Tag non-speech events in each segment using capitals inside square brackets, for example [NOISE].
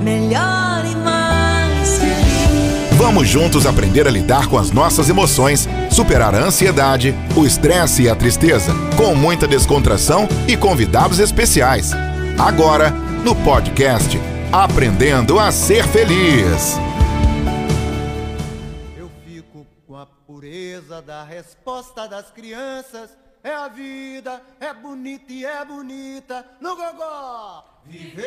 melhor e mais feliz. Vamos juntos aprender a lidar com as nossas emoções, superar a ansiedade, o estresse e a tristeza, com muita descontração e convidados especiais. Agora, no podcast Aprendendo a Ser Feliz. Eu fico com a pureza da resposta das crianças. É a vida, é bonita e é bonita. No gogó! Viver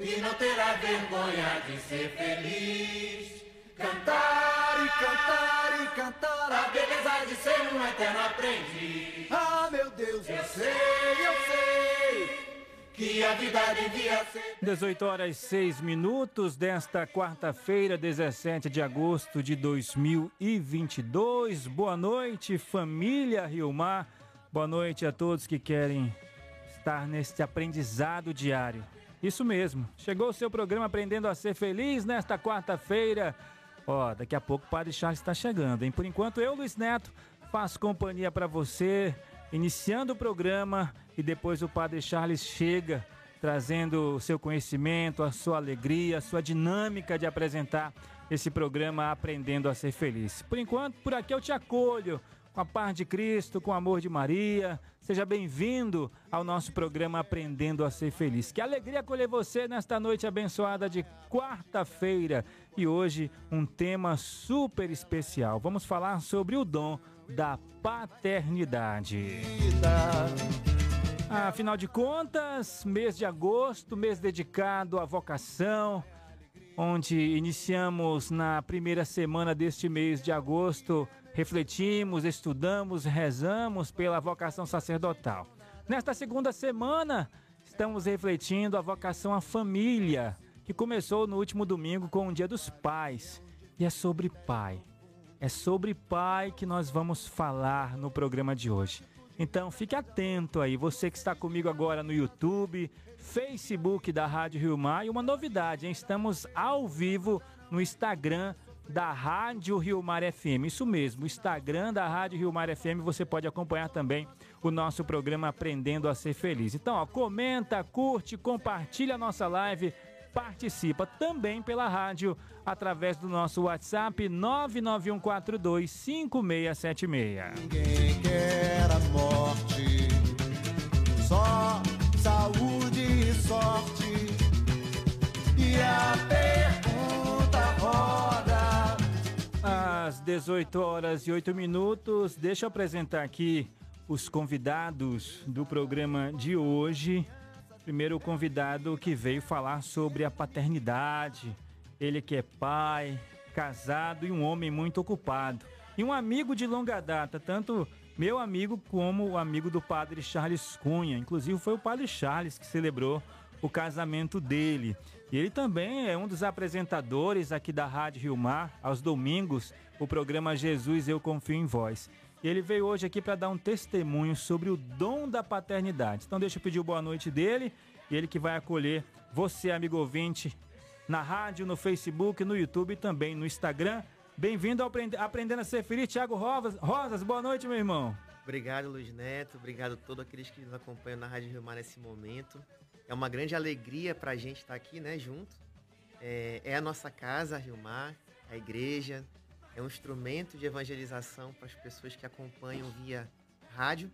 e não terá vergonha de ser feliz. Cantar e cantar e cantar a beleza de ser um eterno aprendiz. Ah, meu Deus, eu sei, eu sei que a vida devia ser. 18 horas 6 minutos desta quarta-feira, 17 de agosto de 2022. Boa noite, família Rio Mar. Boa noite a todos que querem estar neste aprendizado diário. Isso mesmo. Chegou o seu programa Aprendendo a Ser Feliz nesta quarta-feira. Ó, daqui a pouco o Padre Charles está chegando, hein? Por enquanto, eu, Luiz Neto, faço companhia para você, iniciando o programa e depois o Padre Charles chega trazendo o seu conhecimento, a sua alegria, a sua dinâmica de apresentar esse programa Aprendendo a Ser Feliz. Por enquanto, por aqui eu te acolho com a paz de Cristo, com o amor de Maria. Seja bem-vindo ao nosso programa Aprendendo a Ser Feliz. Que alegria acolher você nesta noite abençoada de quarta-feira e hoje um tema super especial. Vamos falar sobre o dom da paternidade. Afinal de contas, mês de agosto, mês dedicado à vocação, onde iniciamos na primeira semana deste mês de agosto, refletimos, estudamos, rezamos pela vocação sacerdotal. Nesta segunda semana, estamos refletindo a vocação à família, que começou no último domingo com o Dia dos Pais. E é sobre pai. É sobre pai que nós vamos falar no programa de hoje. Então fique atento aí, você que está comigo agora no YouTube, Facebook da Rádio Rio Mar e uma novidade, hein? estamos ao vivo no Instagram da Rádio Rio Mar FM. Isso mesmo, Instagram da Rádio Rio Mar FM, você pode acompanhar também o nosso programa Aprendendo a Ser Feliz. Então, ó, comenta, curte, compartilha a nossa live, participa também pela rádio através do nosso WhatsApp 991425676. Ninguém quer a morte, só saúde e sorte. E a 18 horas e 8 minutos, deixa eu apresentar aqui os convidados do programa de hoje. Primeiro, o convidado que veio falar sobre a paternidade. Ele que é pai, casado e um homem muito ocupado. E um amigo de longa data, tanto meu amigo como o amigo do padre Charles Cunha. Inclusive, foi o padre Charles que celebrou o casamento dele. E ele também é um dos apresentadores aqui da Rádio Rio Mar, aos domingos, o programa Jesus Eu Confio em Vós. E ele veio hoje aqui para dar um testemunho sobre o dom da paternidade. Então deixa eu pedir boa noite dele e ele que vai acolher você, amigo ouvinte, na rádio, no Facebook, no YouTube e também no Instagram. Bem-vindo ao Aprend- Aprendendo a Ser Feliz, Thiago Rosas. Rosas, boa noite, meu irmão. Obrigado, Luiz Neto. Obrigado a todos aqueles que nos acompanham na Rádio Rio Mar nesse momento. É uma grande alegria para a gente estar aqui, né, junto. É, é a nossa casa, a Rio Mar, a igreja. É um instrumento de evangelização para as pessoas que acompanham via rádio.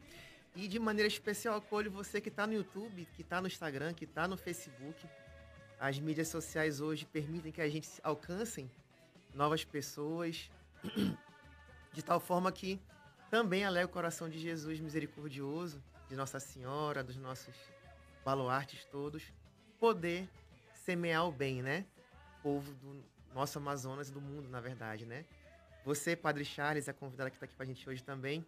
E de maneira especial acolho você que está no YouTube, que está no Instagram, que está no Facebook. As mídias sociais hoje permitem que a gente alcancem novas pessoas, [CLEARS THROAT] de tal forma que também alegra o coração de Jesus misericordioso, de Nossa Senhora, dos nossos baluartes todos, poder semear o bem, né? Povo do nosso Amazonas e do mundo, na verdade, né? Você, Padre Charles, a convidada que está aqui com a gente hoje também,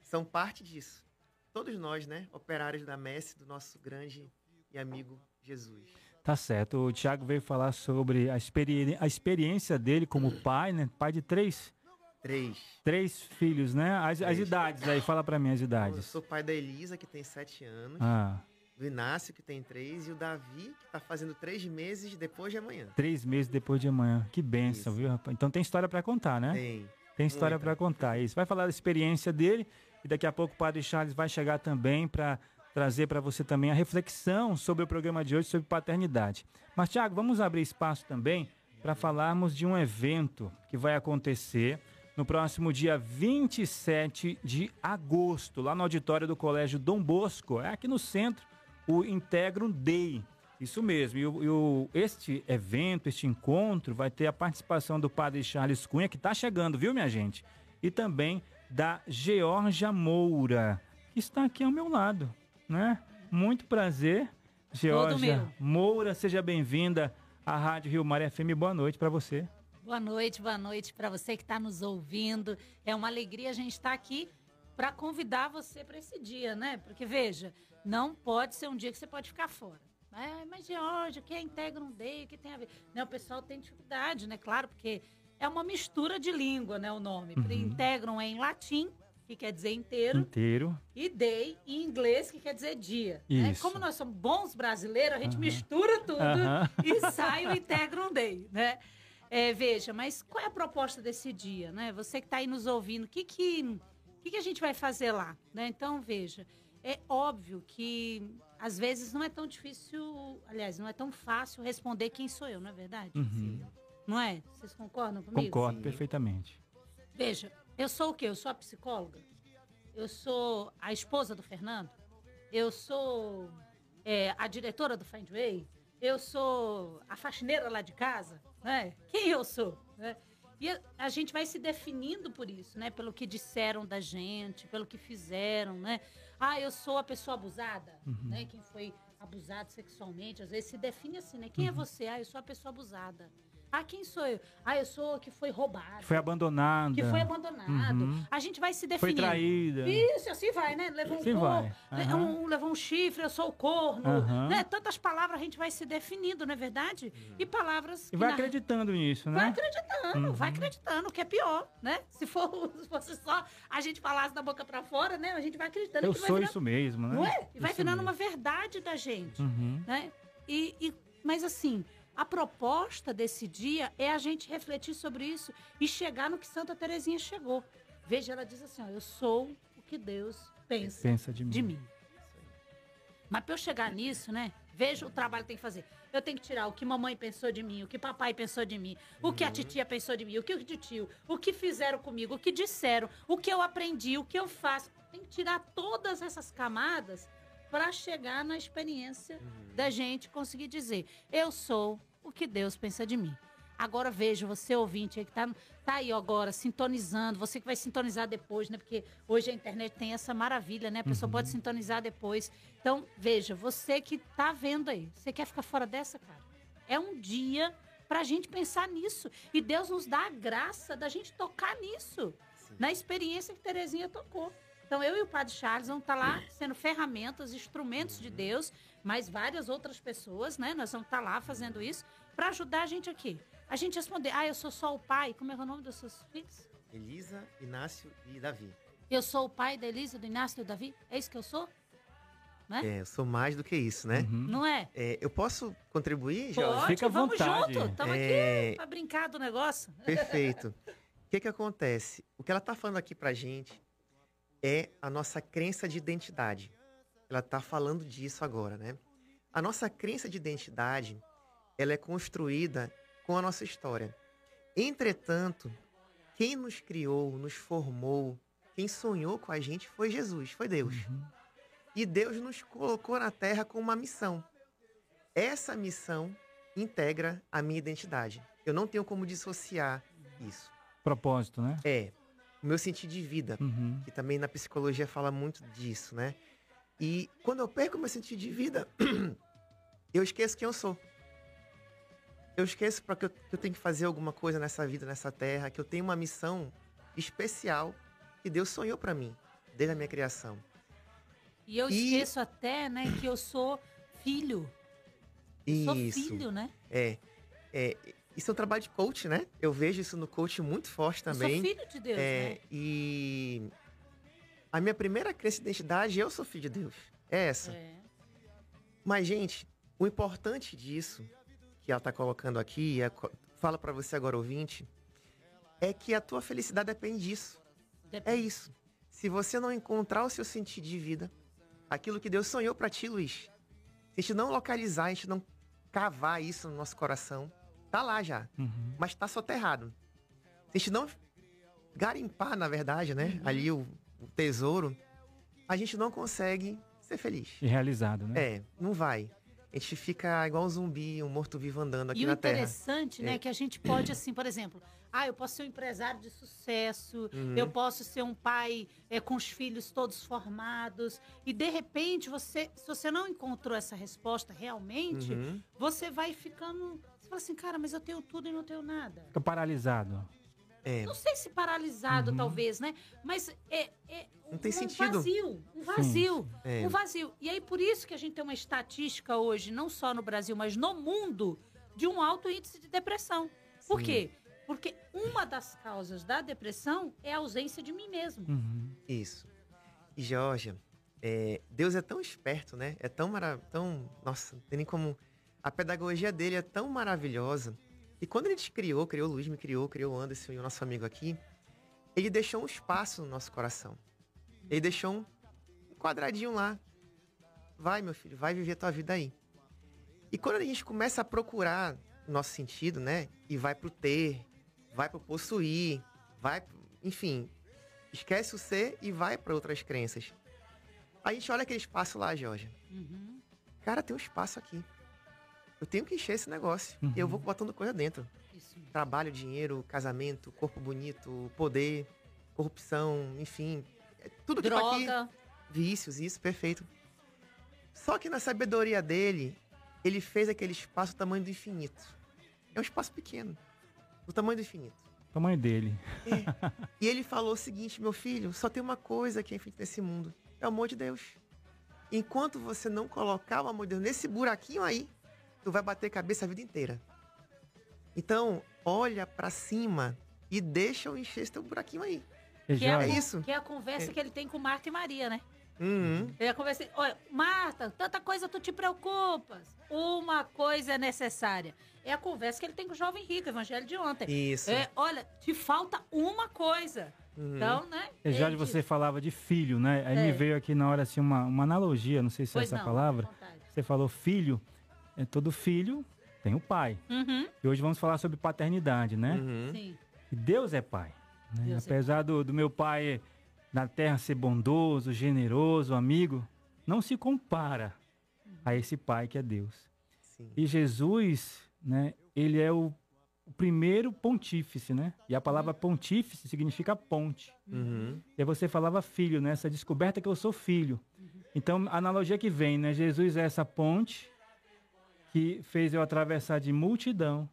são parte disso. Todos nós, né? Operários da messe do nosso grande e amigo Jesus. Tá certo. O Thiago veio falar sobre a, experi a experiência dele como pai, né? Pai de três, Três. três filhos, né? As, as Três. idades aí, fala para mim as Eu idades. sou pai da Elisa, que tem sete anos, Ah, do Inácio, que tem três, e o Davi, que está fazendo três meses depois de amanhã. três meses depois de amanhã. Que benção, Isso. viu, rapaz? Então tem história para contar, né? Tem. Tem história para contar. Isso. Vai falar da experiência dele e daqui a pouco o Padre Charles vai chegar também para trazer para você também a reflexão sobre o programa de hoje sobre paternidade. Mas, Tiago, vamos abrir espaço também para falarmos de um evento que vai acontecer no próximo dia 27 de agosto, lá no auditório do Colégio Dom Bosco, é aqui no centro, o Integrum Day. Isso mesmo, e, o, e o, este evento, este encontro, vai ter a participação do padre Charles Cunha, que está chegando, viu, minha gente? E também da Georgia Moura, que está aqui ao meu lado, né? Muito prazer, Georgia Moura, seja bem-vinda à Rádio Rio Mar FM. Boa noite para você. Boa noite, boa noite para você que está nos ouvindo. É uma alegria a gente estar tá aqui para convidar você para esse dia, né? Porque veja, não pode ser um dia que você pode ficar fora. É, mas Georgia, o que é Integra um Day, o que tem a ver? Né, o pessoal tem dificuldade, né? Claro, porque é uma mistura de língua, né? O nome. Uhum. Integram é em latim, que quer dizer inteiro. Inteiro. E day em inglês, que quer dizer dia. Isso. Né? Como nós somos bons brasileiros, a gente uhum. mistura tudo uhum. [LAUGHS] e sai o Integram Day, né? É, veja, mas qual é a proposta desse dia, né? Você que está aí nos ouvindo, o que que, que que a gente vai fazer lá, né? Então, veja, é óbvio que às vezes não é tão difícil, aliás, não é tão fácil responder quem sou eu, não é verdade? Uhum. Não é? Vocês concordam comigo? Concordo Sim. perfeitamente. Veja, eu sou o quê? Eu sou a psicóloga? Eu sou a esposa do Fernando? Eu sou é, a diretora do Findway? Eu sou a faxineira lá de casa? né? Quem eu sou, né? E a, gente vai se definindo por isso, né? Pelo que disseram da gente, pelo que fizeram, né? Ah, eu sou a pessoa abusada, uhum. né? Quem foi abusado sexualmente, às vezes se define assim, né? Quem é uhum. é você? Ah, eu sou a pessoa abusada. Ah, quem sou eu? Ah, eu sou que foi roubado. Foi abandonada. Que foi abandonado. Uhum. A gente vai se definindo. Foi traída. Isso, assim vai, né? Levou um assim corno, uhum. um, levou um chifre, eu sou o corno. Uhum. Né? Tantas palavras a gente vai se definindo, não é verdade? E palavras... E vai na... acreditando nisso, né? Vai acreditando, vai uhum. acreditando, o que é pior, né? Se, for, se fosse só a gente falasse da boca para fora, né? A gente vai acreditando. Eu sou isso mesmo, né? Não é? E vai virando uma verdade da gente, uhum. né? E, e, mas assim... A proposta desse dia é a gente refletir sobre isso e chegar no que Santa Terezinha chegou. Veja, ela diz assim: ó, eu sou o que Deus pensa, pensa de, mim. de mim. Mas para eu chegar nisso, né? Veja o trabalho que tem que fazer. Eu tenho que tirar o que mamãe pensou de mim, o que papai pensou de mim, o que a titia pensou de mim, o que o tio, o que fizeram comigo, o que disseram, o que eu aprendi, o que eu faço. Tem que tirar todas essas camadas para chegar na experiência uhum. da gente conseguir dizer: eu sou o que Deus pensa de mim. Agora veja, você ouvinte aí que tá, tá aí agora sintonizando, você que vai sintonizar depois, né? Porque hoje a internet tem essa maravilha, né? A pessoa uhum. pode sintonizar depois. Então, veja, você que tá vendo aí, você quer ficar fora dessa, cara? É um dia para a gente pensar nisso. E Deus nos dá a graça da gente tocar nisso. Sim. Na experiência que Terezinha tocou. Então, eu e o Padre Charles vamos estar tá lá sendo ferramentas, instrumentos de Deus, mas várias outras pessoas, né? Nós vamos estar tá lá fazendo isso para ajudar a gente aqui. A gente responder, ah, eu sou só o pai. Como é, é o nome dos seus filhos? Elisa, Inácio e Davi. Eu sou o pai da Elisa, do Inácio e do Davi? É isso que eu sou? Né? É, eu sou mais do que isso, né? Uhum. Não é? é? Eu posso contribuir, Jorge? Pode, Fica à vamos vontade. junto. Estamos é... aqui para brincar do negócio. Perfeito. [LAUGHS] O que que acontece? O que ela está falando aqui pra gente é a nossa crença de identidade. Ela está falando disso agora, né? A nossa crença de identidade, ela é construída com a nossa história. Entretanto, quem nos criou, nos formou, quem sonhou com a gente foi Jesus, foi Deus. Uhum. E Deus nos colocou na Terra com uma missão. Essa missão integra a minha identidade. Eu não tenho como dissociar isso. Propósito, né? É o meu sentido de vida, uhum. que também na psicologia fala muito disso, né? E quando eu perco o meu sentido de vida, [CLEARS THROAT] eu esqueço quem eu sou. Eu esqueço para que, que eu tenho que fazer alguma coisa nessa vida, nessa terra, que eu tenho uma missão especial que Deus sonhou para mim, desde a minha criação. E eu e... esqueço até, né, que eu sou filho. Isso. Sou filho, né? É. é isso é um trabalho de coach, né? Eu vejo isso no coach muito forte também. Eu sou filho de Deus, é, né? E a minha primeira crença de identidade, eu sou filho de Deus. É essa. É. Mas, gente, o importante disso, que ela está colocando aqui, é, fala para você agora, ouvinte, é que a tua felicidade depende disso. Depende. É isso. Se você não encontrar o seu sentido de vida, aquilo que Deus sonhou para ti, Luiz. Se a gente não localizar, a gente não cavar isso no nosso coração, tá lá já, Uhum. mas tá soterrado. Se a gente não garimpar, na verdade, né, ali o, o tesouro, a gente não consegue ser feliz. E realizado, né? É, não vai. A gente fica igual um zumbi, um morto-vivo andando aqui E o na Terra. interessante, né, É. que a gente pode, assim, por exemplo, ah, eu posso ser um empresário de sucesso, Uhum. eu posso ser um pai é, com os filhos todos formados, e de repente, você, se você não encontrou essa resposta realmente, Uhum. você vai ficando. Fala assim, cara, mas eu tenho tudo e não tenho nada. Fica paralisado. É, Não sei se paralisado, Uhum. talvez, né? Mas é, é Não tem um sentido. vazio. Um vazio. É. Um vazio. E aí, por isso que a gente tem uma estatística hoje, não só no Brasil, mas no mundo, de um alto índice de depressão. Por Sim. quê? Porque uma das causas da depressão é a ausência de mim mesmo. Uhum. Isso. E Georgia, é, Deus é tão esperto, né? É tão maravilhoso. Tão, nossa, não tem nem como. A pedagogia dele é tão maravilhosa. E quando ele te criou, criou o Luiz, me criou, criou o Anderson e o nosso amigo aqui, ele deixou um espaço no nosso coração. Ele deixou um quadradinho lá. Vai, meu filho, vai viver a tua vida aí. E quando a gente começa a procurar o nosso sentido, né? E vai pro ter, vai pro possuir, vai, enfim, esquece o ser e vai para outras crenças. A gente olha aquele espaço lá, Jorge. Uhum. Cara, tem um espaço aqui. Eu tenho que encher esse negócio. Uhum. E eu vou botando coisa dentro. Isso. Trabalho, dinheiro, casamento, corpo bonito, poder, corrupção, enfim. é Tudo que tá aqui. Droga. Vícios, isso, perfeito. Só que na sabedoria dele, ele fez aquele espaço do tamanho do infinito. É um espaço pequeno. Do tamanho do infinito. Tamanho dele. [LAUGHS] E ele falou o seguinte, meu filho, só tem uma coisa que é feita nesse mundo. É o amor de Deus. Enquanto você não colocar o amor de Deus nesse buraquinho aí, tu vai bater cabeça a vida inteira. Então, olha pra cima e deixa eu encher esse teu buraquinho aí. E Que é, É isso. que é a conversa que ele tem com Marta e Maria, né? Uhum. Eu ia conversar, olha, Marta, tanta coisa tu te preocupas. Uma coisa é necessária. É a conversa que ele tem com o jovem rico, evangelho de ontem. Isso. É, olha, te falta uma coisa. Uhum. Então, né? E Jorge, ele você falava de filho, né? Aí me É. veio aqui na hora assim uma, uma analogia, não sei se é Pois essa não, palavra. Você falou filho, é todo filho tem o pai. Uhum, E hoje vamos falar sobre paternidade, né? Uhum. sim. E Deus é pai. né? Deus é Apesar do, do meu pai na terra ser bondoso, generoso, amigo, não se compara a esse pai que é Deus. Sim. E Jesus, né, ele é o, o primeiro pontífice, né? E a palavra pontífice significa ponte. Uhum. E você falava filho, né? Essa descoberta que eu sou filho. Então, a analogia que vem, né? Jesus é essa ponte que fez eu atravessar de multidão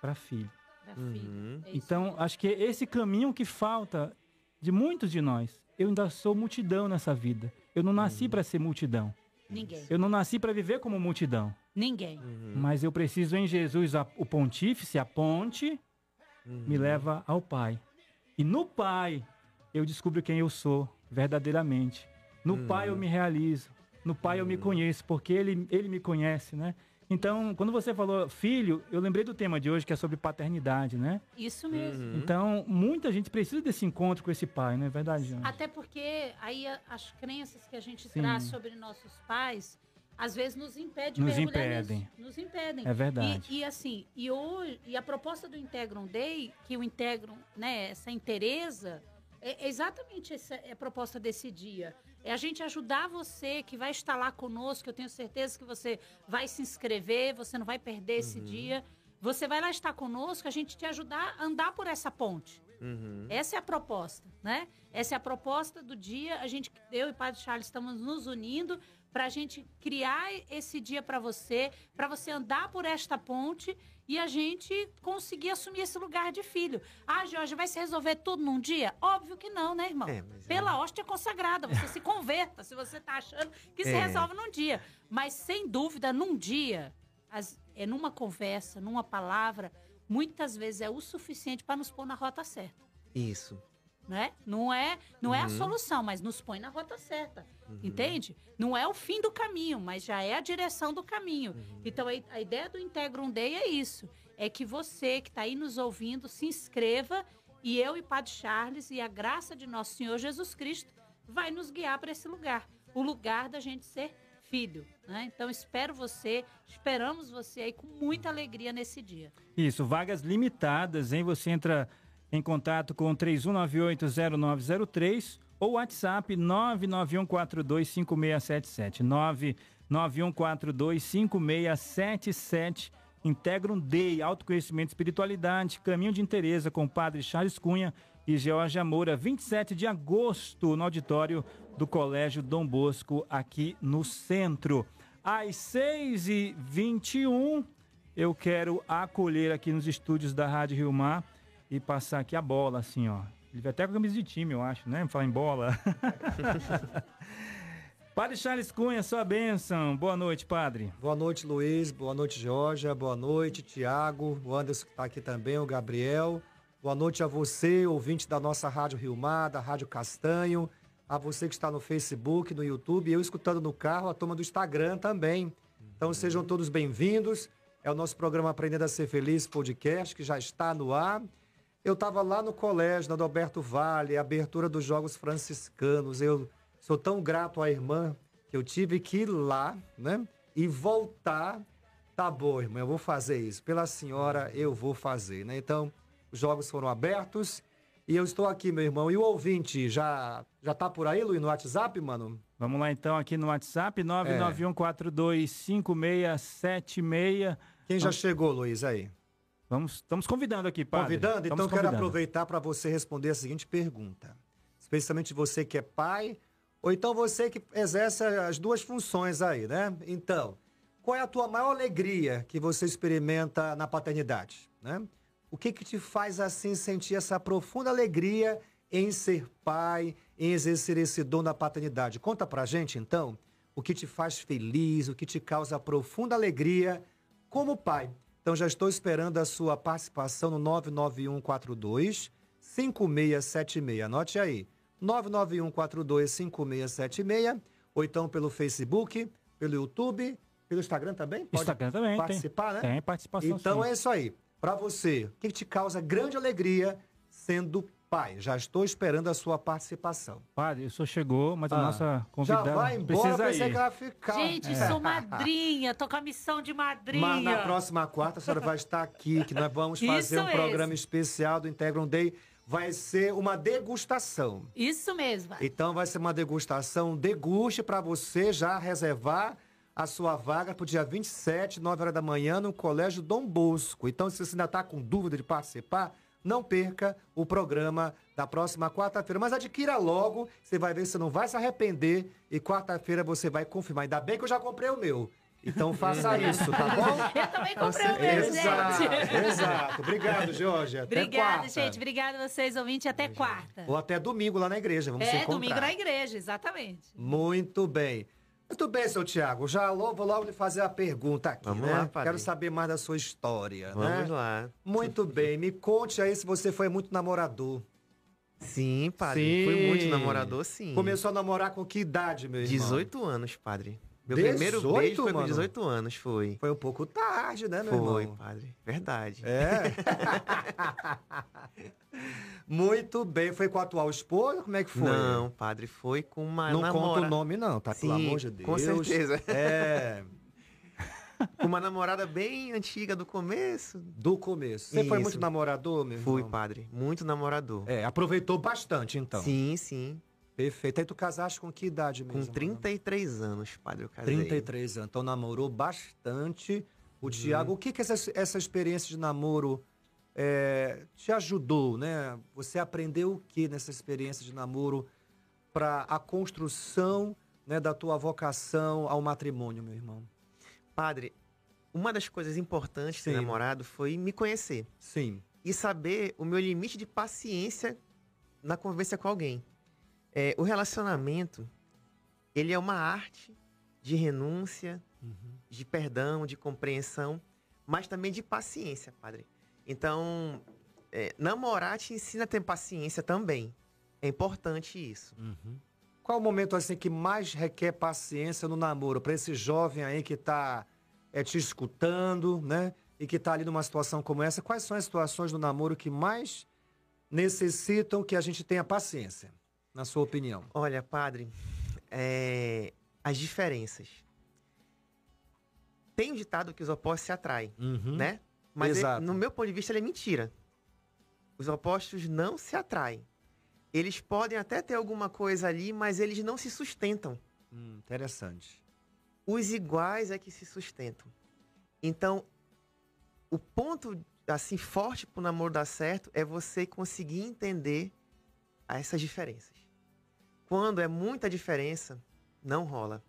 para filho. Pra filho. Uhum. É Então, acho que é esse caminho que falta de muitos de nós. Eu ainda sou multidão nessa vida. Eu não nasci para ser multidão. Ninguém. Eu não nasci para viver como multidão. Ninguém. Uhum. Mas eu preciso em Jesus, a- o pontífice, a ponte, Uhum. me leva ao Pai. E no Pai, eu descubro quem eu sou verdadeiramente. No Pai eu me realizo. No Pai eu me conheço, porque ele, ele me conhece, né? Então, quando você falou filho, eu lembrei do tema de hoje, que é sobre paternidade, né? Isso mesmo. Uhum. Então, muita gente precisa desse encontro com esse pai, não é verdade, Jane? Até porque aí as crenças que a gente Sim. traz sobre nossos pais, às vezes nos impede de Nos mergulhar impedem. nisso. Nos impedem. É verdade. E, e assim, e, hoje, e a proposta do Integrum Day, que o Integrum, né, essa interesa, é exatamente essa é a proposta desse dia. É a gente ajudar você que vai estar lá conosco, eu tenho certeza que você vai se inscrever, você não vai perder esse dia. Você vai lá estar conosco, a gente te ajudar a andar por essa ponte. Uhum. Essa é a proposta, né? Essa é a proposta do dia. A gente, eu e o Padre Charles estamos nos unindo para a gente criar esse dia para você, para você andar por esta ponte e a gente conseguir assumir esse lugar de filho. Ah, Jorge, vai se resolver tudo num dia? Óbvio que não, né, irmão? É, é- Pela hóstia consagrada, você se converta se você tá achando que se É. resolve num dia. Mas sem dúvida, num dia, as- é numa conversa, numa palavra, muitas vezes é o suficiente para nos pôr na rota certa Isso. Né? Não é, não é a Uhum. solução, mas nos põe na rota certa. Entende? Não é o fim do caminho, mas já é a direção do caminho. Então a, a ideia do Integrum Day é isso: é que você que está aí nos ouvindo se inscreva e eu e Padre Charles e a graça de nosso Senhor Jesus Cristo vai nos guiar para esse lugar. o lugar da gente ser filho. Né? Então espero você, esperamos você aí com muita alegria nesse dia. Isso, vagas limitadas, hein? Você entra em contato com 31980903 ou WhatsApp 991425677. 991425677. Integra um DEI, Autoconhecimento e Espiritualidade, Caminho de Interesa com o Padre Charles Cunha e Georgia Moura, 27 de agosto, no auditório do Colégio Dom Bosco, aqui no centro. Às 6h21, eu quero acolher aqui nos estúdios da Rádio Rio Mar e passar aqui a bola, assim, ó. Ele vai até com a camisa de time, eu acho, né? Falar em bola. [LAUGHS] padre Charles Cunha, sua bênção. Boa noite, padre. Boa noite, Luiz. Boa noite, Georgia. Boa noite, Tiago. O Anderson que está aqui também, o Gabriel. Boa noite a você, ouvinte da nossa Rádio Rio Mar, da Rádio Castanho. A você que está no Facebook, no YouTube. Eu escutando no carro, a turma do Instagram também. Então sejam todos bem-vindos. É o nosso programa Aprendendo a Ser Feliz podcast, que já está no ar. Eu estava lá no colégio, na do Alberto Vale, abertura dos Jogos Franciscanos. Eu sou tão grato à irmã que eu tive que ir lá, né? E voltar. Tá bom, irmã, eu vou fazer isso. Pela senhora, eu vou fazer, né? Então, os jogos foram abertos e eu estou aqui, meu irmão. E o ouvinte já já tá por aí, Luiz, no WhatsApp, mano? Vamos lá então aqui no WhatsApp, 991425676. Quem já chegou, Luiz, aí? Vamos, estamos convidando aqui, padre. Convidando? Então Estamos quero convidando. aproveitar para você responder a seguinte pergunta. Especialmente você que é pai, ou então você que exerce as duas funções aí, né? Então, qual é a tua maior alegria que você experimenta na paternidade, né? O que que te faz assim sentir essa profunda alegria em ser pai, em exercer esse dom da paternidade? Conta pra gente então o que te faz feliz, o que te causa profunda alegria como pai. Então já estou esperando a sua participação no 99142 5676. Anote aí. 99142 5676 ou então pelo Facebook, pelo YouTube, pelo Instagram também? Pode Instagram também, tem. participar, né? Tem participação Então sim. é isso aí. Para você, o que que te causa grande alegria sendo pai? Já estou esperando a sua participação. Padre, o senhor chegou, mas a Ah, nossa convidada Já vai embora, precisa pensei ir. que ela ficar. Gente, sou madrinha, tô com a missão de madrinha. Mas na próxima quarta a senhora vai estar aqui, que nós vamos fazer Isso um programa mesmo. especial do Integrum Day. Vai ser uma degustação. Isso mesmo. Então vai ser uma degustação, deguste para você já reservar a sua vaga para o dia 27, 9 horas da manhã, no Colégio Dom Bosco. Então, se você ainda está com dúvida de participar, não perca o programa da próxima quarta-feira. Mas adquira logo, você vai ver, você não vai se arrepender. E quarta-feira você vai confirmar. Ainda bem que eu já comprei o meu. Então faça [LAUGHS] isso, tá bom? Eu também comprei o meu, Exato, gente. exato. Obrigado, Jorge. Até Obrigada, quarta. gente. Obrigada a vocês, ouvintes. Até quarta. Ou até domingo lá na igreja. Vamos se É, encontrar. domingo na igreja, exatamente. Muito bem. Muito bem, seu Tiago. Já vou logo lhe fazer a pergunta aqui, Vamos né? lá, padre. Quero saber mais da sua história, Vamos né? lá. Muito bem. Me conte aí se você foi muito namorador. Sim, padre. Sim. Fui muito namorador, sim. Começou a namorar com que idade, meu irmão? 18 anos, padre. Meu 18, primeiro beijo foi com mano? 18 anos, foi. Foi um pouco tarde, né, meu Foi, irmão? padre. Verdade. É. [LAUGHS] [LAUGHS] Muito bem. Foi com a atual esposa? Como é que foi? Não, padre, foi com uma Não namora... conta o nome, não, tá? Pelo Sim, amor de Deus. com certeza. É, [LAUGHS] Com uma namorada bem antiga do começo. do começo. Você foi Isso. muito namorador, meu irmão? Fui, padre. Muito namorador. É, aproveitou bastante, então. Sim, sim. Perfeito. Aí tu casaste com que idade mesmo? Com 33 anos, padre, eu casei. 33 anos. Então namorou bastante. O Uhum. Tiago, o que que essa, essa experiência de namoro é, te ajudou, né? Você aprendeu o que nessa experiência de namoro para a construção né, da tua vocação ao matrimônio, meu irmão? Padre, uma das coisas importantes Sim. do namorado foi me conhecer. Sim. e saber o meu limite de paciência na convivência com alguém. É, o relacionamento, ele é uma arte de renúncia, de perdão, de compreensão, mas também de paciência, padre. Então, é, namorar te ensina a ter paciência também. É importante isso. Qual o momento assim que mais requer paciência no namoro para esse jovem aí que está te escutando, né? E que está ali numa situação como essa? Quais são as situações do namoro que mais necessitam que a gente tenha paciência, na sua opinião? Olha, padre, é, as diferenças. Tem um ditado que os opostos se atraem, Uhum. né? Mas ele- no meu ponto de vista, ele é mentira. Os opostos não se atraem. Eles podem até ter alguma coisa ali, mas eles não se sustentam. Hum, interessante. Os iguais é que se sustentam. Então, o ponto assim forte pro namoro dar certo é você conseguir entender essas diferenças. Quando é muita diferença, não rola.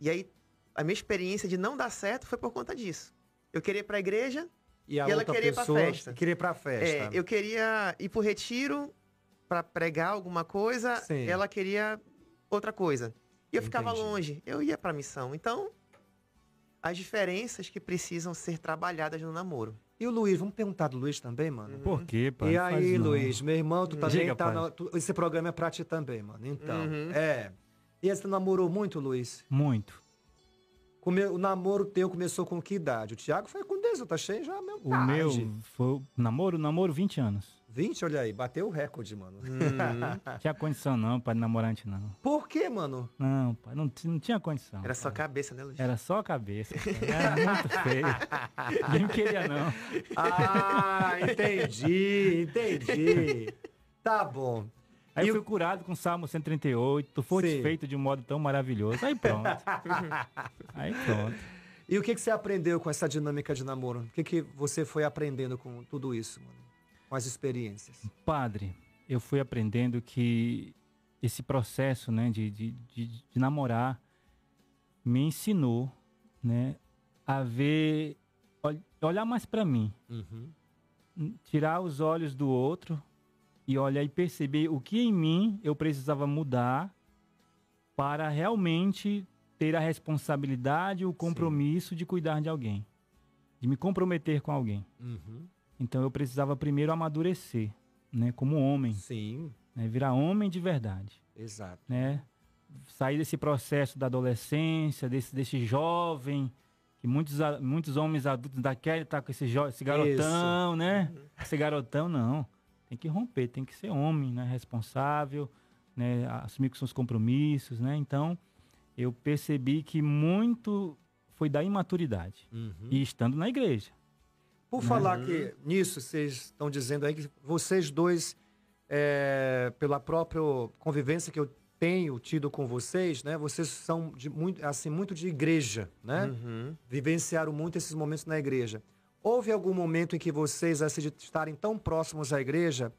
E aí, a minha experiência de não dar certo foi por conta disso. Eu queria ir pra igreja, E a E ela outra queria ir pra pessoa festa. queria ir pra é, festa. eu queria ir pro retiro pra pregar alguma coisa, Sim. ela queria outra coisa. E eu ficava Entendi. longe, eu ia pra missão. Então, as diferenças que precisam ser trabalhadas no namoro. E o Luiz, vamos perguntar do Luiz também, mano? Por quê, pai? E Não faz aí, não. Luiz, meu irmão, tu também Diga, tá. pai. na- tu- esse programa é pra ti também, mano. Então, Uhum. é. E aí, você namorou muito, Luiz? Muito. Come- O namoro teu começou com que idade? O Thiago foi com 10, tá cheio já mesmo. O tarde. meu foi namoro, namoro 20 anos. 20, olha aí, bateu o recorde, mano. [LAUGHS] Uhum. Tinha condição não, pai, de namorante não. Por quê, mano? Não, pai, não, não tinha condição. Era só pai. cabeça, né, Luiz? Era só a cabeça. Era muito feio. [LAUGHS] Ninguém queria, não. Ah, entendi, entendi. Tá bom. Aí E eu fui curado com o Salmo 138, tu foste Sim. feito de um modo tão maravilhoso. Aí pronto. [LAUGHS] Aí pronto. E o que, que você aprendeu com essa dinâmica de namoro? O que, que você foi aprendendo com tudo isso, mano? Com as experiências? Padre, eu fui aprendendo que esse processo né, de, de, de, de namorar me ensinou né, a ver, ol- olhar mais para mim, n- tirar os olhos do outro e olhar e perceber o que em mim eu precisava mudar para realmente ter a responsabilidade, o compromisso de cuidar de alguém, de me comprometer com alguém. Então eu precisava primeiro amadurecer, né, como homem, Sim, né, virar homem de verdade, exato. né? Sair desse processo da adolescência, desse, desse jovem que muitos, muitos homens adultos querem estar com esse, esse garotão, né? Esse garotão não, tem que romper, tem que ser homem, né, responsável, né, assumir com seus compromissos, né? Então eu percebi que muito foi da imaturidade e estando na igreja. Por falar que nisso, vocês estão dizendo aí que vocês dois, é, pela própria convivência que eu tenho tido com vocês, né? Vocês são de muito, assim, muito de igreja, né? Uhum. Vivenciaram muito esses momentos na igreja. Houve algum momento em que vocês, assim, de estarem tão próximos à igreja,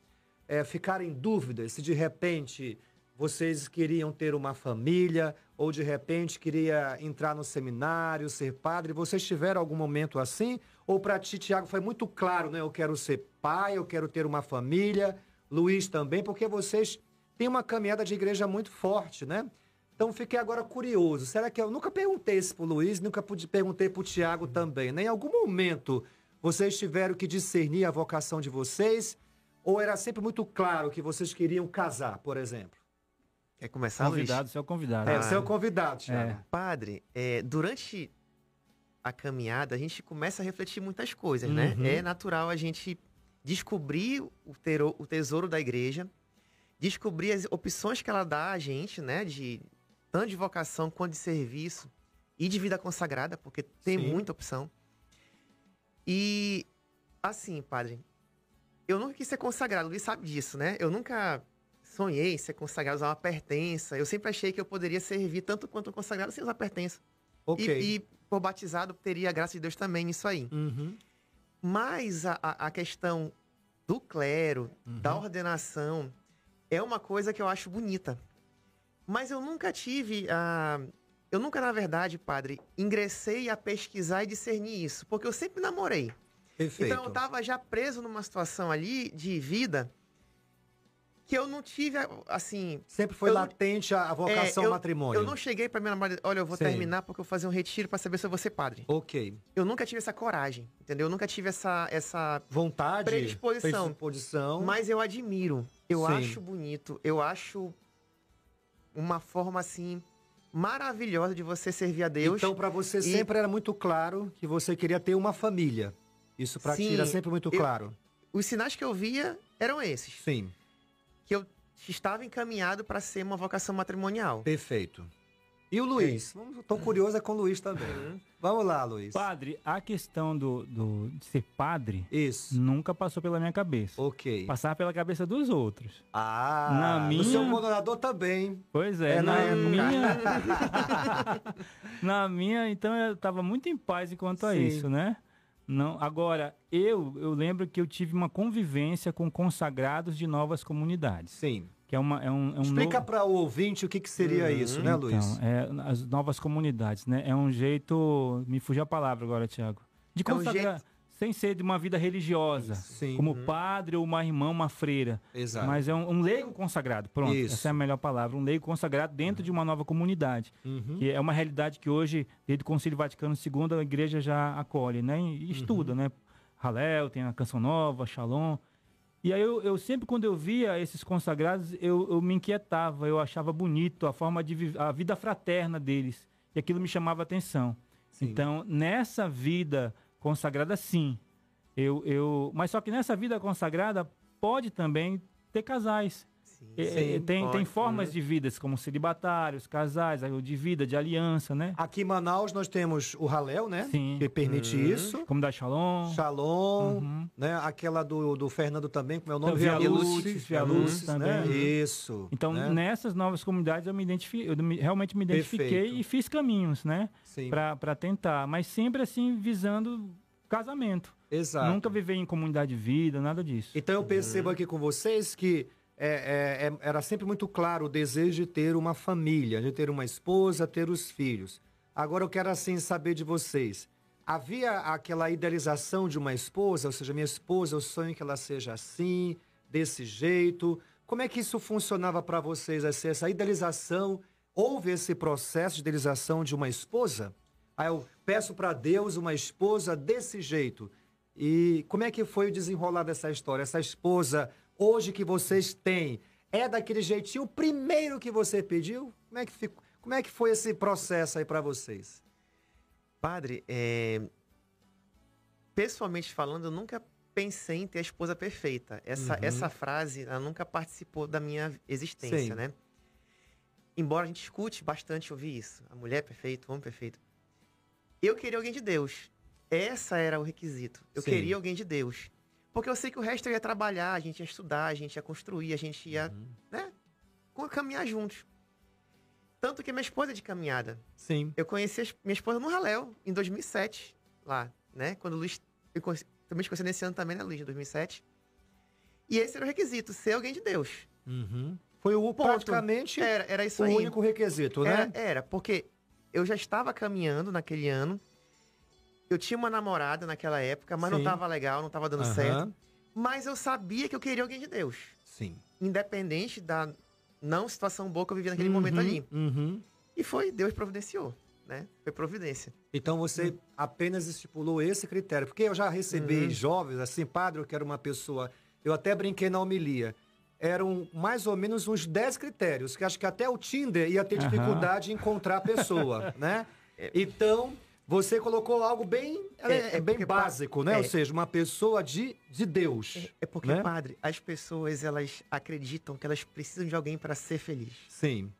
é, ficaram em dúvida se de repente vocês queriam ter uma família ou de repente queria entrar no seminário, ser padre? Vocês tiveram algum momento assim? Ou para ti, Tiago, foi muito claro, né? Eu quero ser pai, eu quero ter uma família. Luiz também, porque vocês têm uma caminhada de igreja muito forte, né? Então fiquei agora curioso. Será que eu nunca perguntei isso pro Luiz, nunca pude, perguntei pro Tiago também, né? Em algum momento vocês tiveram que discernir a vocação de vocês? Ou era sempre muito claro que vocês queriam casar, por exemplo? Quer começar, Luiz? Convidado, seu convidado. É, é o convidado, Tiago. É. Padre, é, durante a caminhada, a gente começa a refletir muitas coisas, né? Uhum. É natural a gente descobrir o, tero- o tesouro da igreja, descobrir as opções que ela dá a gente, né? De tanto de vocação quanto de serviço e de vida consagrada, porque tem Sim. muita opção. E, assim, padre, eu nunca quis ser consagrado, o Luiz sabe disso, né? Eu nunca sonhei em ser consagrado, usar uma pertença. Eu sempre achei que eu poderia servir tanto quanto um consagrado sem usar pertença. Ok. E, e por batizado, teria a graça de Deus também nisso aí. Uhum. Mas a, a, questão do clero, Uhum. da ordenação, é uma coisa que eu acho bonita. Mas eu nunca tive a. Eu nunca, na verdade, padre, ingressei a pesquisar e discernir isso. Porque eu sempre namorei. Perfeito. Então eu tava já preso numa situação ali de vida que eu não tive, assim. Sempre foi latente a, a vocação é, ao eu, matrimônio. Eu não cheguei pra minha namorada, olha, eu vou Sim. terminar porque eu vou fazer um retiro pra saber se eu vou ser padre. Ok. Eu nunca tive essa coragem, entendeu? Eu nunca tive essa, essa Vontade. Predisposição. Predisposição. Mas eu admiro, eu Sim. acho bonito, eu acho uma forma assim maravilhosa de você servir a Deus. Então, para você E- sempre era muito claro que você queria ter uma família. Isso para ti era sempre muito eu- claro. Os sinais que eu via eram esses. Sim. Que eu estava encaminhado para ser uma vocação matrimonial. Perfeito. E o Luiz? Tô curioso é com o Luiz também. Vamos lá, Luiz. Padre, a questão do, do- de ser padre Isso. nunca passou pela minha cabeça. Ok. Passava pela cabeça dos outros. Ah, Na o minha- seu moderador também. Pois é, É, na na minha. [LAUGHS] [LAUGHS] na minha, então eu tava muito em paz enquanto a isso, né? Não, agora, eu, eu lembro que eu tive uma convivência com consagrados de novas comunidades. Sim. Que é, uma, é um, é um Explica novo- para o ouvinte o que, que seria isso, né, Luiz? Então, é, as novas comunidades, né? É um jeito. Me fugiu a palavra agora, Tiago. De É um jeito- Sem ser de uma vida religiosa. Sim. Como padre ou uma irmã, uma freira. Exato. Mas é um, um leigo consagrado. Pronto. Isso. Essa é a melhor palavra. Um leigo consagrado dentro de uma nova comunidade. Uhum. Que é uma realidade que hoje, desde o Concílio Vaticano II, a igreja já acolhe, né? E estuda, Uhum. né? Halel, tem a Canção Nova, Shalom. E aí eu, eu sempre, quando eu via esses consagrados, eu, eu me inquietava, eu achava bonito a forma de viver, a vida fraterna deles. E aquilo me chamava atenção. Sim. Então, nessa vida consagrada, sim. Eu, eu, mas só que nessa vida consagrada pode também ter casais. Sim, Sim, é, tem, pode. tem formas Uhum. de vidas, como celibatários, casais, aí o de vida, de aliança, né? Aqui em Manaus nós temos o Halel, né? Sim. Que permite Uhum. isso. Como da Shalom. Shalom, Uhum. né? Aquela do, do Fernando também, como é o nome? Via Vialuces, Via né? Luces também. Isso. Então, né? nessas novas comunidades, eu me identifiquei, eu me- realmente me identifiquei Perfeito. e fiz caminhos, né? Sim, Para tentar, mas sempre assim, visando casamento. exato. Nunca viver em comunidade de vida, nada disso. Então eu percebo aqui com vocês que é, é, é, era sempre muito claro o desejo de ter uma família, de ter uma esposa, ter os filhos. Agora eu quero assim saber de vocês. Havia aquela idealização de uma esposa, ou seja, minha esposa, eu sonho que ela seja assim, desse jeito. Como é que isso funcionava para vocês, assim, essa idealização? Houve esse processo de idealização de uma esposa? Aí eu peço para Deus uma esposa desse jeito. E como é que foi o desenrolar dessa história? Essa esposa, hoje que vocês têm, é daquele jeitinho primeiro que você pediu? Como é que, ficou, como é que foi esse processo aí para vocês? Padre, é, pessoalmente falando, eu nunca pensei em ter a esposa perfeita. Essa, Uhum. essa frase, ela nunca participou da minha existência, Sim. né? Embora a gente escute bastante ouvir isso. A mulher é perfeita, o homem é perfeito. Eu queria alguém de Deus. Essa era o requisito. Eu Sim. queria alguém de Deus. Porque eu sei que o resto eu ia trabalhar, a gente ia estudar, a gente ia construir, a gente ia, Uhum. né? Caminhar juntos. Tanto que minha esposa é de caminhada. Sim. Eu conheci minha esposa no Raléu, em 2007, lá, né? Quando o Luiz... Eu conheci, também te conheci nesse ano também, né, Luiz? Em 2007. E esse era o requisito, ser alguém de Deus. Foi o Ponto. praticamente Era, era isso o aí. único requisito, Era, né? era, porque eu já estava caminhando naquele ano. Eu tinha uma namorada naquela época, mas não Sim. estava legal, não estava dando Aham. certo. Mas eu sabia que eu queria alguém de Deus. Sim. Independente da não situação boa que eu vivia naquele momento Uhum, ali. uhum. E foi, Deus providenciou, né? Foi providência. Então você apenas estipulou esse critério. Porque eu já recebi Uhum. jovens assim, padre, eu quero uma pessoa. Eu até brinquei na homilia. Eram mais ou menos uns 10 critérios, que acho que até o Tinder ia ter dificuldade em encontrar a pessoa, [LAUGHS] né? Então, você colocou algo bem, é, É, é bem porque, pa- básico, né? é. Ou seja, uma pessoa de, de Deus. É, é porque, né? padre, as pessoas elas acreditam que elas precisam de alguém para ser feliz. Sim.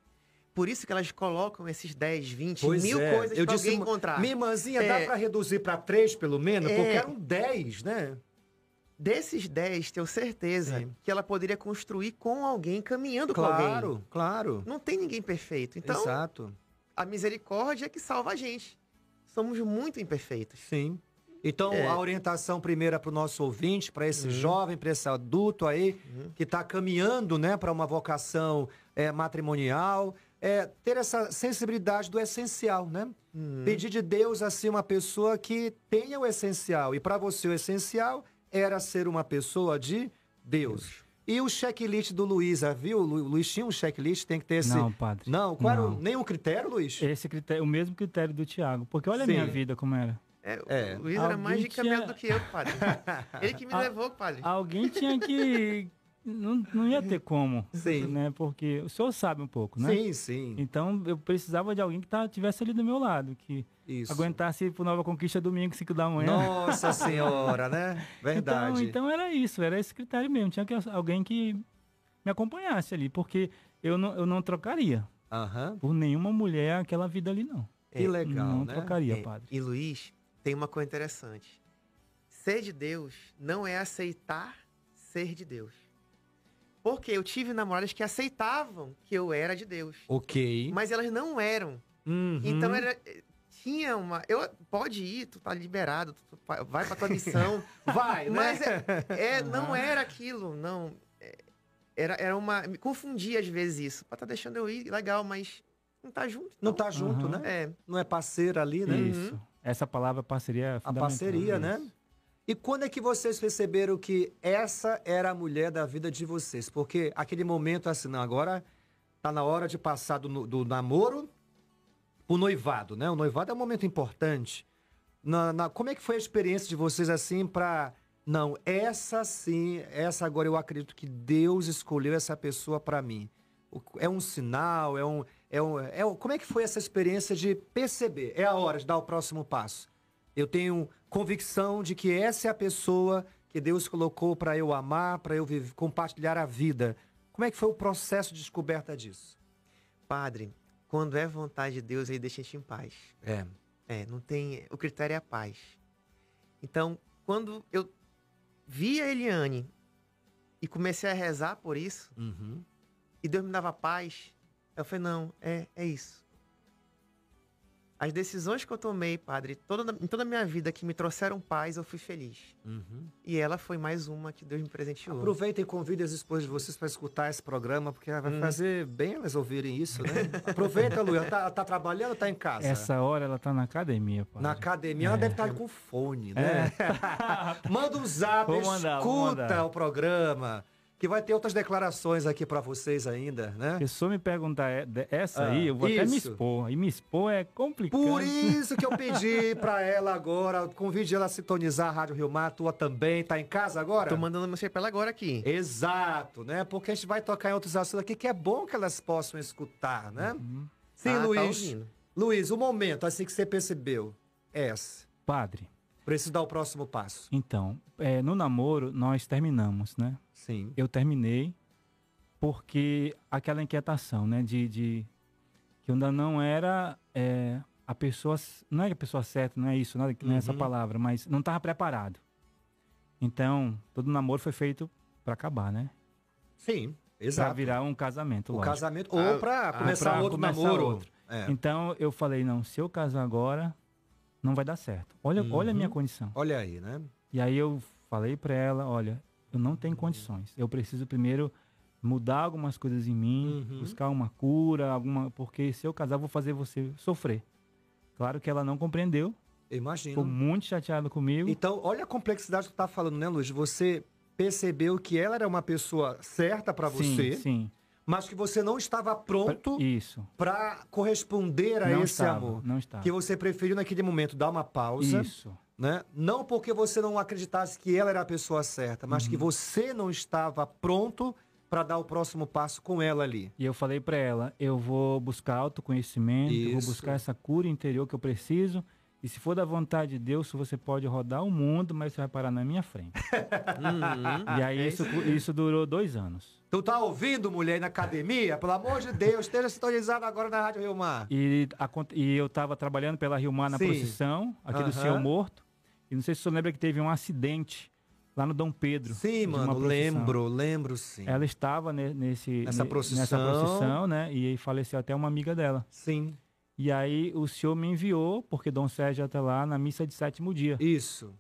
Por isso que elas colocam esses 10, 20, Pois mil é. coisas eu para disse, alguém encontrar. Minha irmãzinha, dá É. pra reduzir pra três, pelo menos? É. Porque eram 10, né? Desses 10, tenho certeza Sim. que ela poderia construir com alguém, caminhando com alguém. Claro, claro. Não tem ninguém perfeito. Então, Exato. a misericórdia é que salva a gente. Somos muito imperfeitos. Sim. Então, É. a orientação primeira para o nosso ouvinte, para esse jovem, para esse adulto aí, que está caminhando né, para uma vocação é, matrimonial, é ter essa sensibilidade do essencial, né? Pedir de Deus, assim, uma pessoa que tenha o essencial. E para você, o essencial era ser uma pessoa de Deus. E o checklist do Luiz, ah, viu? O Lu- Luiz tinha um checklist, tem que ter esse... Não, padre. Não, qual era o- Não. nenhum critério, Luiz? Esse critério, o mesmo critério do Tiago. Porque olha Sim. a minha vida como era. É, É. O Luiz era mais de tinha- do que eu, padre. [LAUGHS] Ele que me Ah, levou, padre. Alguém tinha que. Não, não ia ter como. Sim. Né? Porque o senhor sabe um pouco, né? Sim, sim. Então eu precisava de alguém que tá, tivesse ali do meu lado, que Isso. aguentasse ir pro Nova Conquista domingo, 5 da manhã. Nossa [LAUGHS] senhora, né? Verdade. Então, então era isso, era esse critério mesmo. Tinha que alguém que me acompanhasse ali, porque eu não, eu não trocaria Aham. por nenhuma mulher aquela vida ali, não. Que legal, não né? trocaria, É, padre. E Luiz, tem uma coisa interessante. Ser de Deus não é aceitar ser de Deus. Porque eu tive namoradas que aceitavam que eu era de Deus. Ok. Mas elas não eram. Uhum. Então era. Tinha uma. Eu, pode ir, tu tá liberado, tu vai vai pra tua missão. [LAUGHS] Vai, né? Mas é, é, não era aquilo, não. É, Era, era uma. Me confundia às vezes isso. Pá, tá deixando eu ir, legal, mas não tá junto. Não então. tá junto, Aham. né? É. Não é parceira ali, né? Isso. Essa palavra parceria é A parceria, né? E quando é que vocês perceberam que essa era a mulher da vida de vocês? Porque aquele momento assim, não, agora tá na hora de passar do, do namoro pro noivado, né? O noivado é um momento importante. Na, na- como é que foi a experiência de vocês assim pra... Não, essa sim, essa agora eu acredito que Deus escolheu essa pessoa pra mim. O- É um sinal, é um, é um, é um... Como é que foi essa experiência de perceber? É a hora de dar o próximo passo. Eu tenho convicção de que essa é a pessoa que Deus colocou para eu amar, para eu viver, compartilhar a vida. Como é que foi o processo de descoberta disso? Padre, quando é vontade de Deus, ele deixa a gente em paz. É. É, não tem. O critério é a paz. Então, quando eu vi a Eliane e comecei a rezar por isso, Uhum. e Deus me dava paz, eu falei, não, é, é isso. As decisões que eu tomei, padre, toda, em toda a minha vida que me trouxeram paz, eu fui feliz. Uhum. E ela foi mais uma que Deus me presenteou. Aproveita e convide as esposas de vocês para escutar esse programa, porque vai Hum. fazer bem elas ouvirem isso, né? Aproveita, Lu. Ela tá, tá trabalhando ou tá em casa? Essa hora ela tá na academia, padre. Na academia, ela É. deve estar com fone, né? [LAUGHS] Manda um zap, vou escuta mandar. o programa, que vai ter outras declarações aqui para vocês ainda, né? Pessoa me perguntar é- essa Ah, aí, eu vou até me isso. expor. E me expor é complicado. Por isso que eu pedi pra ela agora, convide ela a sintonizar a Rádio Rio Mar, tua também, tá em casa agora? Tô mandando mensagem pra ela agora aqui. Exato, né? Porque a gente vai tocar em outros assuntos aqui que é bom que elas possam escutar, né? Uhum. Sim, Ah, tá Luiz. ouvindo. Luiz, o momento, assim que você percebeu, é esse. Padre, Preciso dar o próximo passo. então, é, no namoro nós terminamos, né? Sim. Eu terminei porque aquela inquietação, né? De, de que eu ainda não era é, a pessoa, não é a pessoa certa, não é isso, não é, não é essa Uhum. palavra, mas não estava preparado. Então, todo namoro foi feito para acabar, né? Sim, Para exato. virar um casamento, o lógico. casamento, Ah, ou pra ah, começar pra outro começar namoro. outro. É. Então eu falei, não, se eu casar agora, não vai dar certo. Olha, olha a minha Uhum. condição. Olha aí, né? E aí eu falei pra ela, olha, eu não tenho condições. Eu preciso primeiro mudar algumas coisas em mim, Uhum. buscar uma cura, alguma, porque se eu casar vou fazer você sofrer. Claro que ela não compreendeu, Eu imagino. ficou muito chateada comigo. Então, olha a complexidade que tu tá falando, né, Luiz? Você percebeu que ela era uma pessoa certa sim, você, sim. mas que você não estava pronto pra corresponder a não esse estava, amor. Não estava. Que você preferiu naquele momento dar uma pausa, Isso. Né? Não porque você não acreditasse que ela era a pessoa certa, mas Uhum. que você não estava pronto pra dar o próximo passo com ela ali. E eu falei pra ela, eu vou buscar autoconhecimento, eu vou buscar essa cura interior que eu preciso. E se for da vontade de Deus, você pode rodar o mundo, mas você vai parar na minha frente. [LAUGHS] Uhum. e aí É isso, isso durou dois anos. Tu tá ouvindo, mulher, na academia? Pelo amor de Deus, esteja sintonizado agora na Rádio Rio Mar. E, acon- e eu estava trabalhando pela Rio Mar na Sim. procissão, aqui do Aham. Senhor Morto. E não sei se você lembra que teve um acidente lá no Dom Pedro. Sim, mano, lembro, lembro sim. Ela estava ne- nesse, Nessa ne- procissão. nessa procissão, né? E aí faleceu até uma amiga dela. Sim, E aí o senhor me enviou, porque Dom Sérgio até lá na missa de sétimo dia. isso.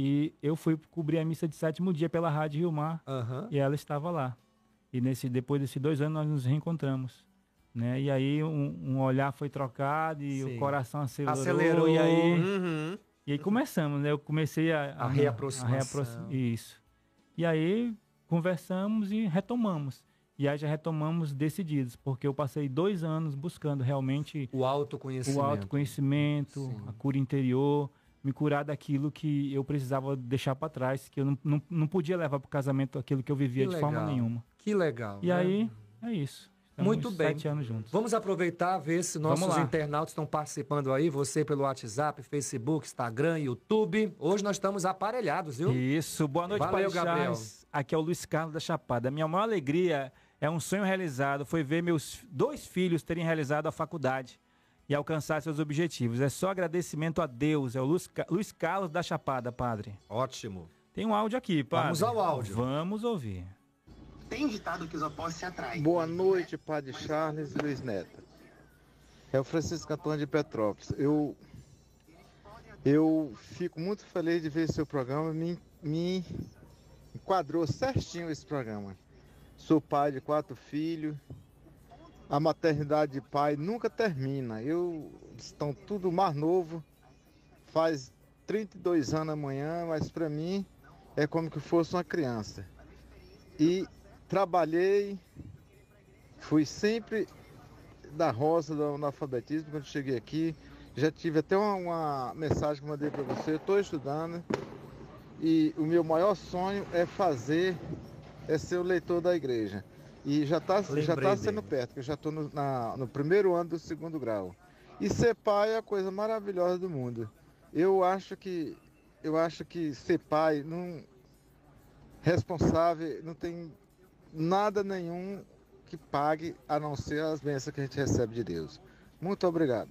E eu fui cobrir a missa de sétimo dia pela Rádio Rio Mar Aham. e ela estava lá. E nesse, depois desses dois anos nós nos reencontramos. Né? E aí um, um olhar foi trocado e Sim. o coração acelerou. Acelerou. E aí, Uhum. E aí começamos, né? Eu comecei a... A reaproximação. Isso. E aí conversamos e retomamos. E aí já retomamos decididos, porque eu passei dois anos buscando realmente O autoconhecimento. o autoconhecimento, Sim. a cura interior, me curar daquilo que eu precisava deixar para trás, que eu não, não, não podia levar para o casamento aquilo que eu vivia Que de forma legal. nenhuma. Que legal. E né? aí, é isso. Estamos Muito bem. Sete anos juntos. Vamos aproveitar, ver se nossos internautas estão participando aí. Você pelo WhatsApp, Facebook, Instagram, YouTube. Hoje nós estamos aparelhados, viu? Isso, boa noite, Valeu, Padre Gabriel. Charles. Aqui é o Luiz Carlos da Chapada. Minha maior alegria É um sonho realizado, foi ver meus dois filhos terem realizado a faculdade e alcançar seus objetivos. É só agradecimento a Deus. É o Luiz, Luiz Carlos da Chapada, padre. Ótimo. Tem um áudio aqui, padre. Vamos ao áudio. Vamos ouvir. Tem ditado que os opostos se atraem. Boa noite, Padre Charles e Luiz Neto. É o Francisco Antônio de Petrópolis. Eu, eu fico muito feliz de ver seu programa. Me, me enquadrou certinho esse programa. Sou pai de quatro filhos. A maternidade de pai nunca termina. Eu estão tudo mais novo. Faz 32 anos amanhã, mas para mim é como que fosse uma criança. E trabalhei, fui sempre da roça do analfabetismo quando cheguei aqui. Já tive até uma, uma mensagem que mandei para você. Eu estou estudando e o meu maior sonho é fazer, é ser o leitor da igreja. E já está já tá sendo dele. perto, que eu já estou no, no primeiro ano do segundo grau. E ser pai é a coisa maravilhosa do mundo. Eu acho que eu acho que ser pai não responsável não tem nada nenhum que pague a não ser as bênçãos que a gente recebe de Deus. Muito obrigado.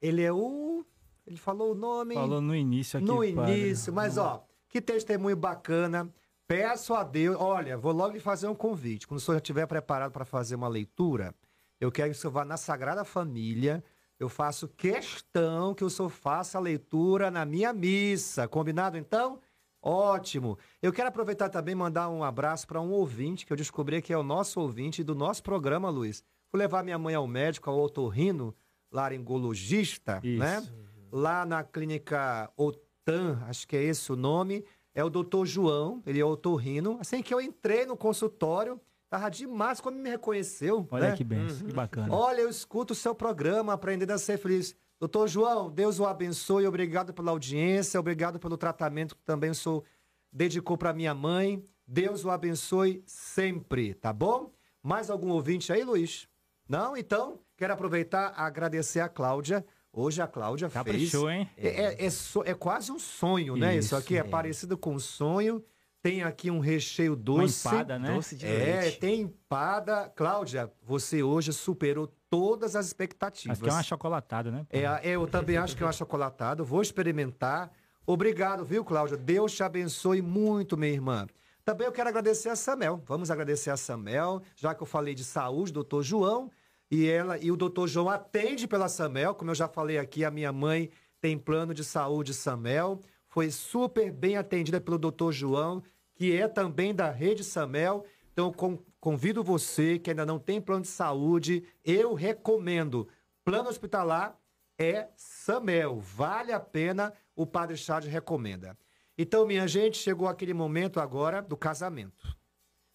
Ele é o. Ele falou o nome. Falou no início aqui, no padre. início, mas ó, que testemunho bacana. Peço a Deus, olha, vou logo lhe fazer um convite. Quando o senhor estiver preparado para fazer uma leitura, eu quero que o senhor vá na Sagrada Família. Eu faço questão que o senhor faça a leitura na minha missa. Combinado então? Ótimo. Eu quero aproveitar também e mandar um abraço para um ouvinte que eu descobri que é o nosso ouvinte do nosso programa, Luiz. Fui levar minha mãe ao médico, ao otorrino, laringologista, Isso. né? Lá na clínica Otan, acho que é esse o nome, é o doutor João, ele é otorrino. Assim que eu entrei no consultório, tava demais quando me reconheceu. Olha né? que benção, que bacana. Olha, eu escuto o seu programa, Aprendendo a Ser Feliz. Doutor João, Deus o abençoe, obrigado pela audiência, obrigado pelo tratamento que também o senhor dedicou para minha mãe. Deus o abençoe sempre, tá bom? Mais algum ouvinte aí, Luiz? Não? Então, quero aproveitar e agradecer a Cláudia. Hoje a Cláudia fez... Caprichou, hein? É, é- é so- é quase um sonho, né? Isso, Isso, aqui é, é. parecido com um sonho. Tem aqui um recheio doce. Uma empada, né? Doce de É, leite. tem empada. Cláudia, você hoje superou todas as expectativas. Acho que é uma chocolatada, né? É, é, eu também acho que é uma chocolatada. Vou experimentar. Obrigado, viu, Cláudia? Deus te abençoe muito, minha irmã. Também eu quero agradecer a Samel. Vamos agradecer a Samel, já que eu falei de saúde, doutor João. E ela e o doutor João atende pela Samel. Como eu já falei aqui, a minha mãe tem plano de saúde Samel. Foi super bem atendida pelo doutor João, que é também da rede Samel. Então, con- convido você que ainda não tem plano de saúde, eu recomendo. Plano hospitalar é Samel. Vale a pena, o Padre Charles recomenda. Então, minha gente, chegou aquele momento agora do casamento.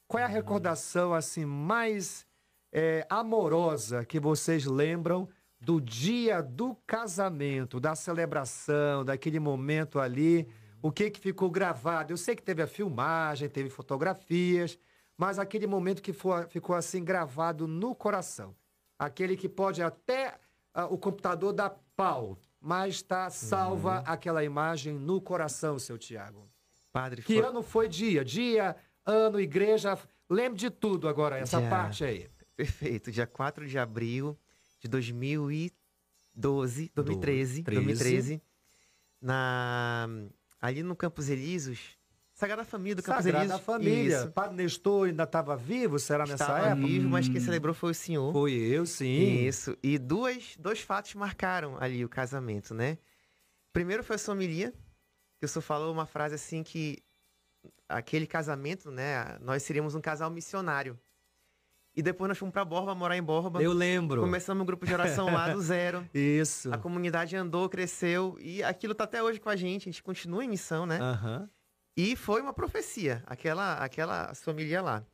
Qual é a recordação assim mais é, amorosa que vocês lembram do dia do casamento, da celebração, daquele momento ali? O que que ficou gravado? Eu sei que teve a filmagem, teve fotografias, mas aquele momento que foi- ficou assim gravado no coração. Aquele que pode até ah, o computador dar pau, mas está salva aquela imagem no coração, seu Tiago. Padre, Que foi- ano foi dia? Dia, ano, igreja. Lembre de tudo agora, essa Dia. parte aí. Perfeito. Dia 4 de abril de 2012, 2013, 13. 2013, na, ali no Campos Elíseos, Sagrada Família do Campos Sagrada. Família. Isso. Padre Nestor ainda estava vivo? Será nessa Estava época? vivo, mas quem celebrou foi o senhor. Foi eu, sim. Isso. E duas, dois fatos marcaram ali o casamento, né? Primeiro foi a sua homilia, que o senhor falou uma frase assim que aquele casamento, né? Nós seríamos um casal missionário. E depois nós fomos pra Borba, morar em Borba. Eu lembro. Começamos um grupo de oração lá do [LAUGHS] zero. Isso. A comunidade andou, cresceu e aquilo tá até hoje com a gente. A gente continua em missão, né? Aham. E foi uma profecia, aquela, aquela família lá.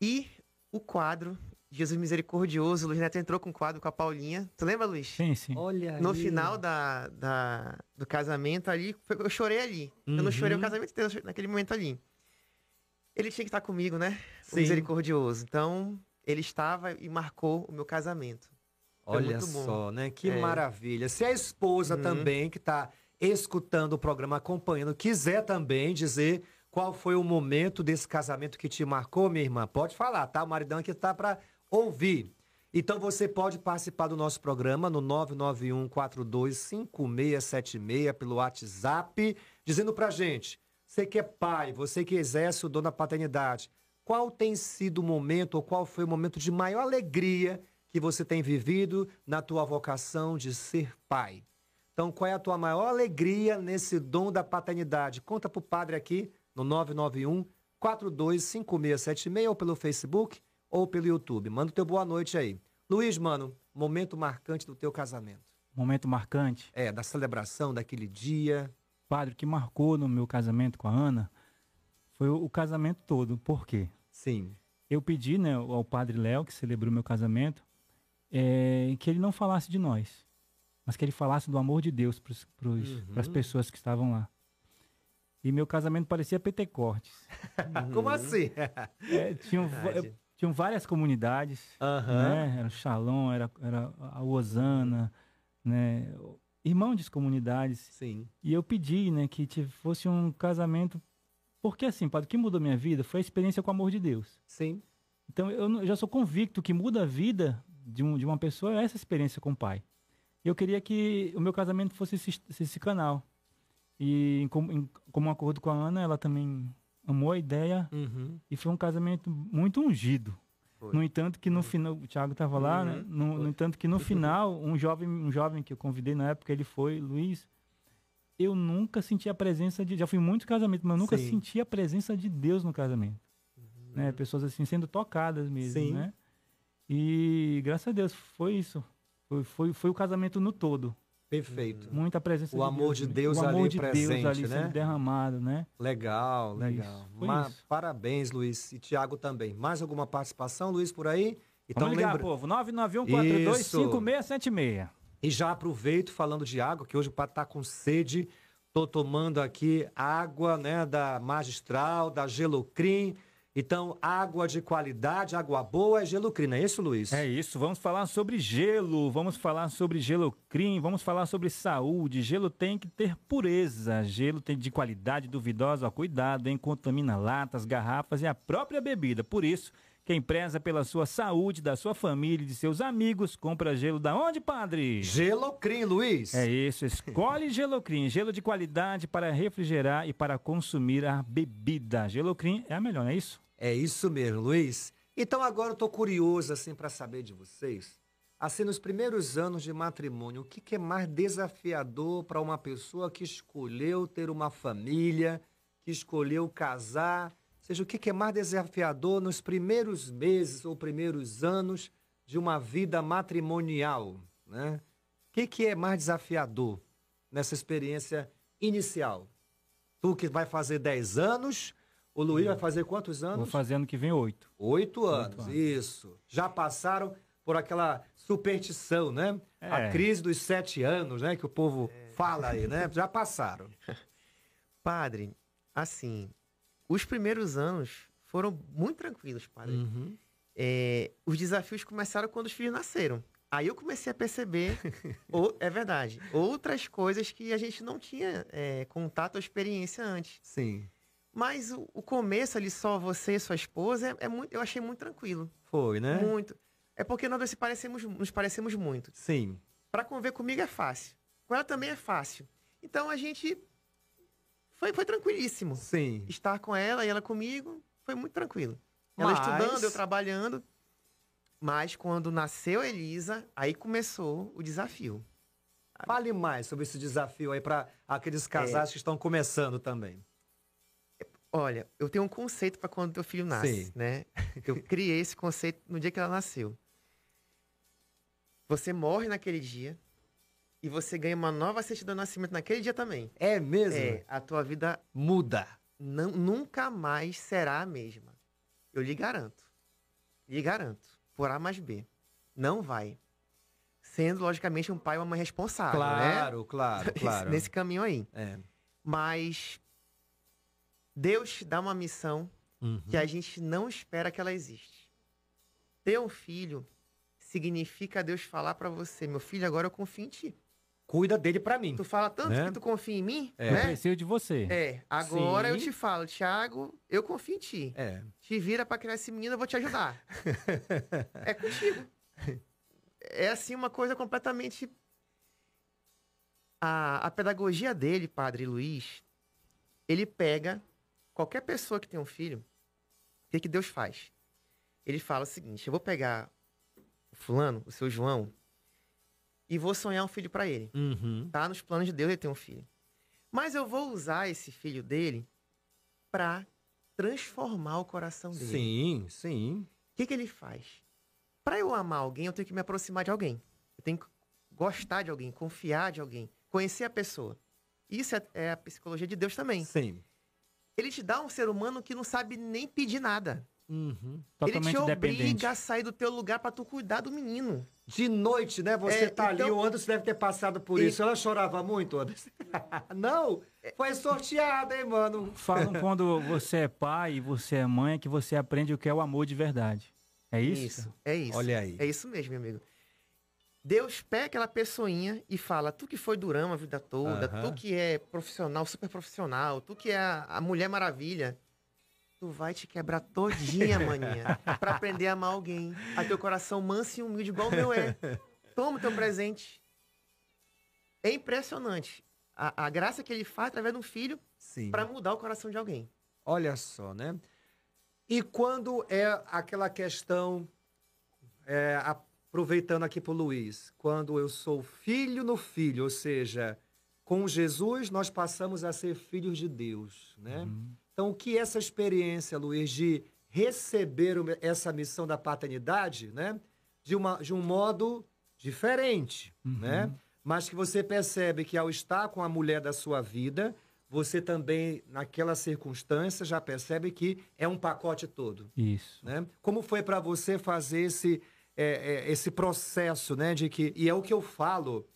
E o quadro, Jesus Misericordioso, o Luiz Neto entrou com o quadro com a Paulinha. Tu lembra, Luiz? Sim, sim. Olha No aí. final da, da- do casamento ali, foi- eu chorei ali. Eu não Uhum. chorei o casamento inteiro, naquele momento ali. Ele tinha que estar comigo, né? O Sim. misericordioso. Então, ele estava e marcou o meu casamento. Foi Olha muito bom. só, né? Que É. maravilha. Se a esposa Uhum. também, que está escutando o programa, acompanhando, quiser também dizer Qual foi o momento desse casamento que te marcou, minha irmã? Pode falar, tá? O maridão aqui tá para ouvir. Então você pode participar do nosso programa no 991 425676 pelo WhatsApp, dizendo pra gente, você que é pai, você que exerce o dom da paternidade, qual tem sido o momento ou qual foi o momento de maior alegria que você tem vivido na tua vocação de ser pai? Então, qual é a tua maior alegria nesse dom da paternidade? Conta pro padre aqui no 991 425676 ou pelo Facebook ou pelo YouTube. Manda o teu boa noite aí. Luiz, mano, momento marcante do teu casamento. Momento marcante. É, da celebração daquele dia. Padre, o que marcou no meu casamento com a Ana foi o, o casamento todo. Por quê? Sim. Eu pedi né, ao padre Léo, que celebrou meu casamento, é, que ele não falasse de nós, mas que ele falasse do amor de Deus para as Uhum. pessoas que estavam lá. E meu casamento parecia Pentecortes. [LAUGHS] Como assim? É, tinham, tinham várias comunidades, Aham. né? Era o Shalom, era, era a Osana, né? Irmão de comunidades. Sim. E eu pedi, né, que fosse um casamento. Porque assim, padre, o que mudou minha vida foi a experiência com o amor de Deus. Sim. Então eu já sou convicto que muda a vida de, um, de uma pessoa é essa experiência com o pai. E eu queria que o meu casamento fosse esse, esse canal. E em, em comum acordo com a Ana, ela também amou a ideia Uhum. e foi um casamento muito ungido. Foi. No entanto que no final, o Thiago estava lá, né? Uhum. No, no entanto que no final, um jovem, um jovem que eu convidei na época, ele foi, Luiz, eu nunca senti a presença de, já fui em muitos casamentos, mas eu nunca Sim. senti a presença de Deus no casamento. Né? Pessoas assim sendo tocadas mesmo, Sim. né? E graças a Deus foi isso. Foi, foi, foi o casamento no todo. Perfeito. Muita presença O de amor Deus. de? Deus o amor ali de presente, Deus ali né? derramado, né? Legal, É legal. Parabéns, Luiz. E Tiago também. Mais alguma participação, Luiz, por aí? Então Vamos ligar, lembra- povo. 991-425676. E já aproveito falando de água, que hoje o Pato tá com sede. Tô tomando aqui água, né, da Magistral, da Gelocrim. Então, água de qualidade, água boa é Gelocrim, não é isso, Luiz? É isso, vamos falar sobre gelo, vamos falar sobre gelocrim, vamos falar sobre saúde. Gelo tem que ter pureza, gelo tem de qualidade duvidosa, ó, cuidado, hein? Contamina latas, garrafas e a própria bebida. Por isso, quem preza pela sua saúde, da sua família e de seus amigos, compra gelo da onde, padre? Gelocrim, Luiz. É isso, escolhe [LAUGHS] Gelocrim, gelo de qualidade para refrigerar e para consumir a bebida. Gelocrim é a melhor, não é isso? É isso mesmo, Luiz. Então agora eu tô curioso assim para saber de vocês. Assim, nos primeiros anos de matrimônio, o que, que é mais desafiador para uma pessoa que escolheu ter uma família, que escolheu casar? Ou seja, o que, que é mais desafiador nos primeiros meses ou primeiros anos de uma vida matrimonial, né? O que, que é mais desafiador nessa experiência inicial? Tu que vai fazer 10 anos, o Luiz vai fazer quantos anos? Vou fazer ano que vem oito. Oito anos, anos. isso. Já passaram por aquela superstição, né? A É. crise dos sete anos, né? Que o povo fala aí, né? Já passaram. [LAUGHS] Padre, assim, os primeiros anos foram muito tranquilos, padre. Uhum. É, os desafios começaram quando os filhos nasceram. Aí eu comecei a perceber, [LAUGHS] ou, é verdade, outras coisas que a gente não tinha é, contato ou experiência antes. Sim, Mas o, o começo ali, só você e sua esposa, é, é muito, eu achei muito tranquilo. foi, né? Muito. É porque nós dois se parecemos, nos parecemos muito. Sim, Pra conviver comigo é fácil. Com ela também é fácil. Então a gente foi, foi tranquilíssimo. sim. Estar com ela e ela comigo foi muito tranquilo. Ela Mas- estudando, eu trabalhando. Mas quando nasceu a Elisa, aí começou o desafio. Fale mais sobre esse desafio aí para aqueles casais que estão começando também. Olha, eu tenho um conceito para quando teu filho nasce, Sim. né? Eu criei esse conceito no dia que ela nasceu. Você morre naquele dia e você ganha uma nova certidão de nascimento naquele dia também. É mesmo? É, a tua vida Muda. não- nunca mais será a mesma. Eu lhe garanto. Lhe garanto. Por A mais B. Não vai. Sendo, logicamente, um pai e uma mãe responsável, né? Claro, claro, [LAUGHS] claro. Nesse caminho aí. É. Mas Deus te dá uma missão Uhum. que a gente não espera que ela existe. Ter um filho significa Deus falar pra você, meu filho, agora eu confio em ti. cuida dele pra mim. Tu fala tanto Né? que tu confia em mim, É. Eu né? preciso de você. É, agora eu Sim. te falo, Thiago, eu confio em ti. É. Te vira pra criar esse menino, eu vou te ajudar. [LAUGHS] é contigo. É assim uma coisa completamente. A, a pedagogia dele, padre Luiz, ele pega qualquer pessoa que tem um filho, o que, que Deus faz? Ele fala o seguinte: eu vou pegar o fulano, o seu João, e vou sonhar um filho pra ele. Uhum. Tá nos planos de Deus ele ter um filho. Mas eu vou usar esse filho dele pra transformar o coração dele. Sim, sim. O que, que ele faz? Pra eu amar alguém, eu tenho que me aproximar de alguém. Eu tenho que gostar de alguém, confiar de alguém, conhecer a pessoa. Isso é, é a psicologia de Deus também. Sim. Ele te dá um ser humano que não sabe nem pedir nada. Uhum. Totalmente ele te dependente. obriga a sair do teu lugar pra tu cuidar do menino. De noite, né? Você É, tá ali, então- o Anderson deve ter passado por E- isso. Ela chorava muito, Anderson. [LAUGHS] Não, foi sorteada, hein, mano? Falam [LAUGHS] quando você é pai e você é mãe, que você aprende o que é o amor de verdade. É isso? é isso. Olha aí. É isso mesmo, meu amigo. Deus pega aquela pessoinha e fala: tu que foi durão a vida toda, Aham. tu que é profissional, super profissional, tu que é a, a Mulher Maravilha, tu vai te quebrar todinha, [LAUGHS] maninha, pra aprender a amar alguém. A teu coração manso e humilde, igual o meu é. Toma o teu presente. É impressionante a, a graça que ele faz através de um filho Sim. pra mudar o coração de alguém. Olha só, né? E quando é aquela questão, é, aproveitando aqui pro Luiz, quando eu sou filho no filho, ou seja, com Jesus nós passamos a ser filhos de Deus, né? Então, o que é essa experiência, Luiz, de receber o- essa missão da paternidade, né? De, uma, de um modo diferente, né? Mas que você percebe que ao estar com a mulher da sua vida, você também, naquela circunstância, já percebe que é um pacote todo. Isso. Né? Como foi para você fazer esse, é, é, esse processo, né? De que, e é o que eu falo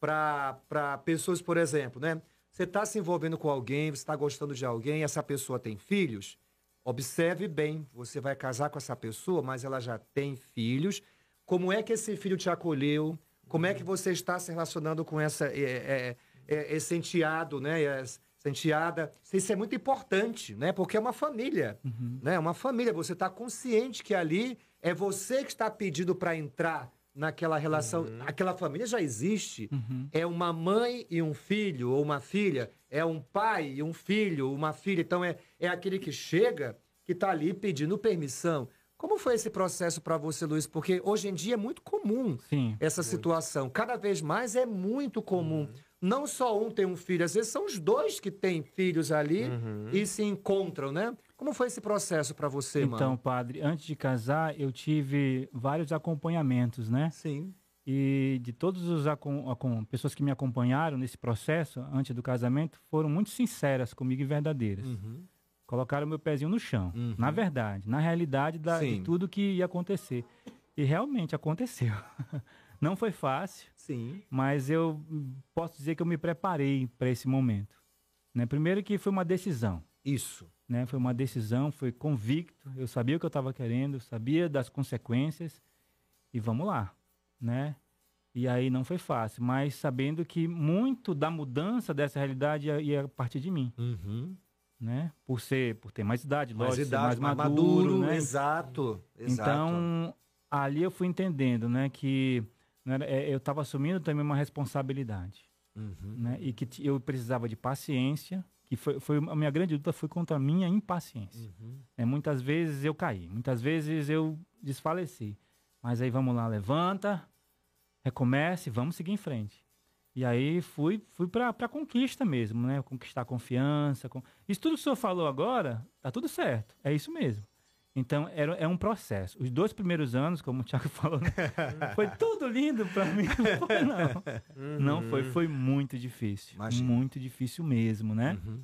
para pessoas, por exemplo, né? Você está se envolvendo com alguém, você está gostando de alguém, essa pessoa tem filhos, observe bem, você vai casar com essa pessoa, mas ela já tem filhos. Como é que esse filho te acolheu? Como é que você está se relacionando com essa, é, é, é, esse enteado, né? Essa enteada. Isso é muito importante, né? Porque é uma família, né? É uma família. Você está consciente que ali é você que está pedindo para entrar naquela relação. Aquela família já existe. É uma mãe e um filho, ou uma filha. É um pai e um filho, uma filha. Então é, é aquele que chega, que está ali pedindo permissão. Como foi esse processo para você, Luiz? Porque hoje em dia é muito comum Sim. essa situação. Cada vez mais é muito comum. Não só um tem um filho, às vezes são os dois que têm filhos ali e se encontram, né? Como foi esse processo para você, Então, mano? padre, antes de casar, eu tive vários acompanhamentos, né? Sim. E de acom- acom- pessoas que me acompanharam nesse processo, antes do casamento, foram muito sinceras comigo e verdadeiras. Uhum. Colocaram meu pezinho no chão. Na verdade, na realidade da, de tudo que ia acontecer. E realmente aconteceu. [LAUGHS] Não foi fácil, Sim. mas eu posso dizer que eu me preparei para esse momento. Né? Primeiro que foi uma decisão. Isso. né? Foi uma decisão, foi convicto. Eu sabia o que eu estava querendo, sabia das consequências e vamos lá, né? E aí não foi fácil, mas sabendo que muito da mudança dessa realidade ia, ia partir de mim, Uhum. né? Por ser, por ter mais idade, Mais lógico, idade, mais maduro, né? Exato. Exato. Então ali eu fui entendendo, né? Que era- é, eu estava assumindo também uma responsabilidade Uhum. né? E que eu precisava de paciência, que foi, foi a minha grande luta foi contra a minha impaciência. Uhum. né? Muitas vezes eu caí, muitas vezes eu desfaleci. Mas aí vamos lá, levanta, recomece, vamos seguir em frente. E aí fui, fui para a conquista mesmo, né? Conquistar a confiança. Com... Isso tudo que o senhor falou agora, tá tudo certo. É isso mesmo. Então, era, é um processo. Os dois primeiros anos, como o Thiago [LAUGHS] falou, né? [LAUGHS] foi tudo lindo para mim. Não foi, não. Não foi, foi muito difícil. Imagino. Muito difícil mesmo, né? Uhum.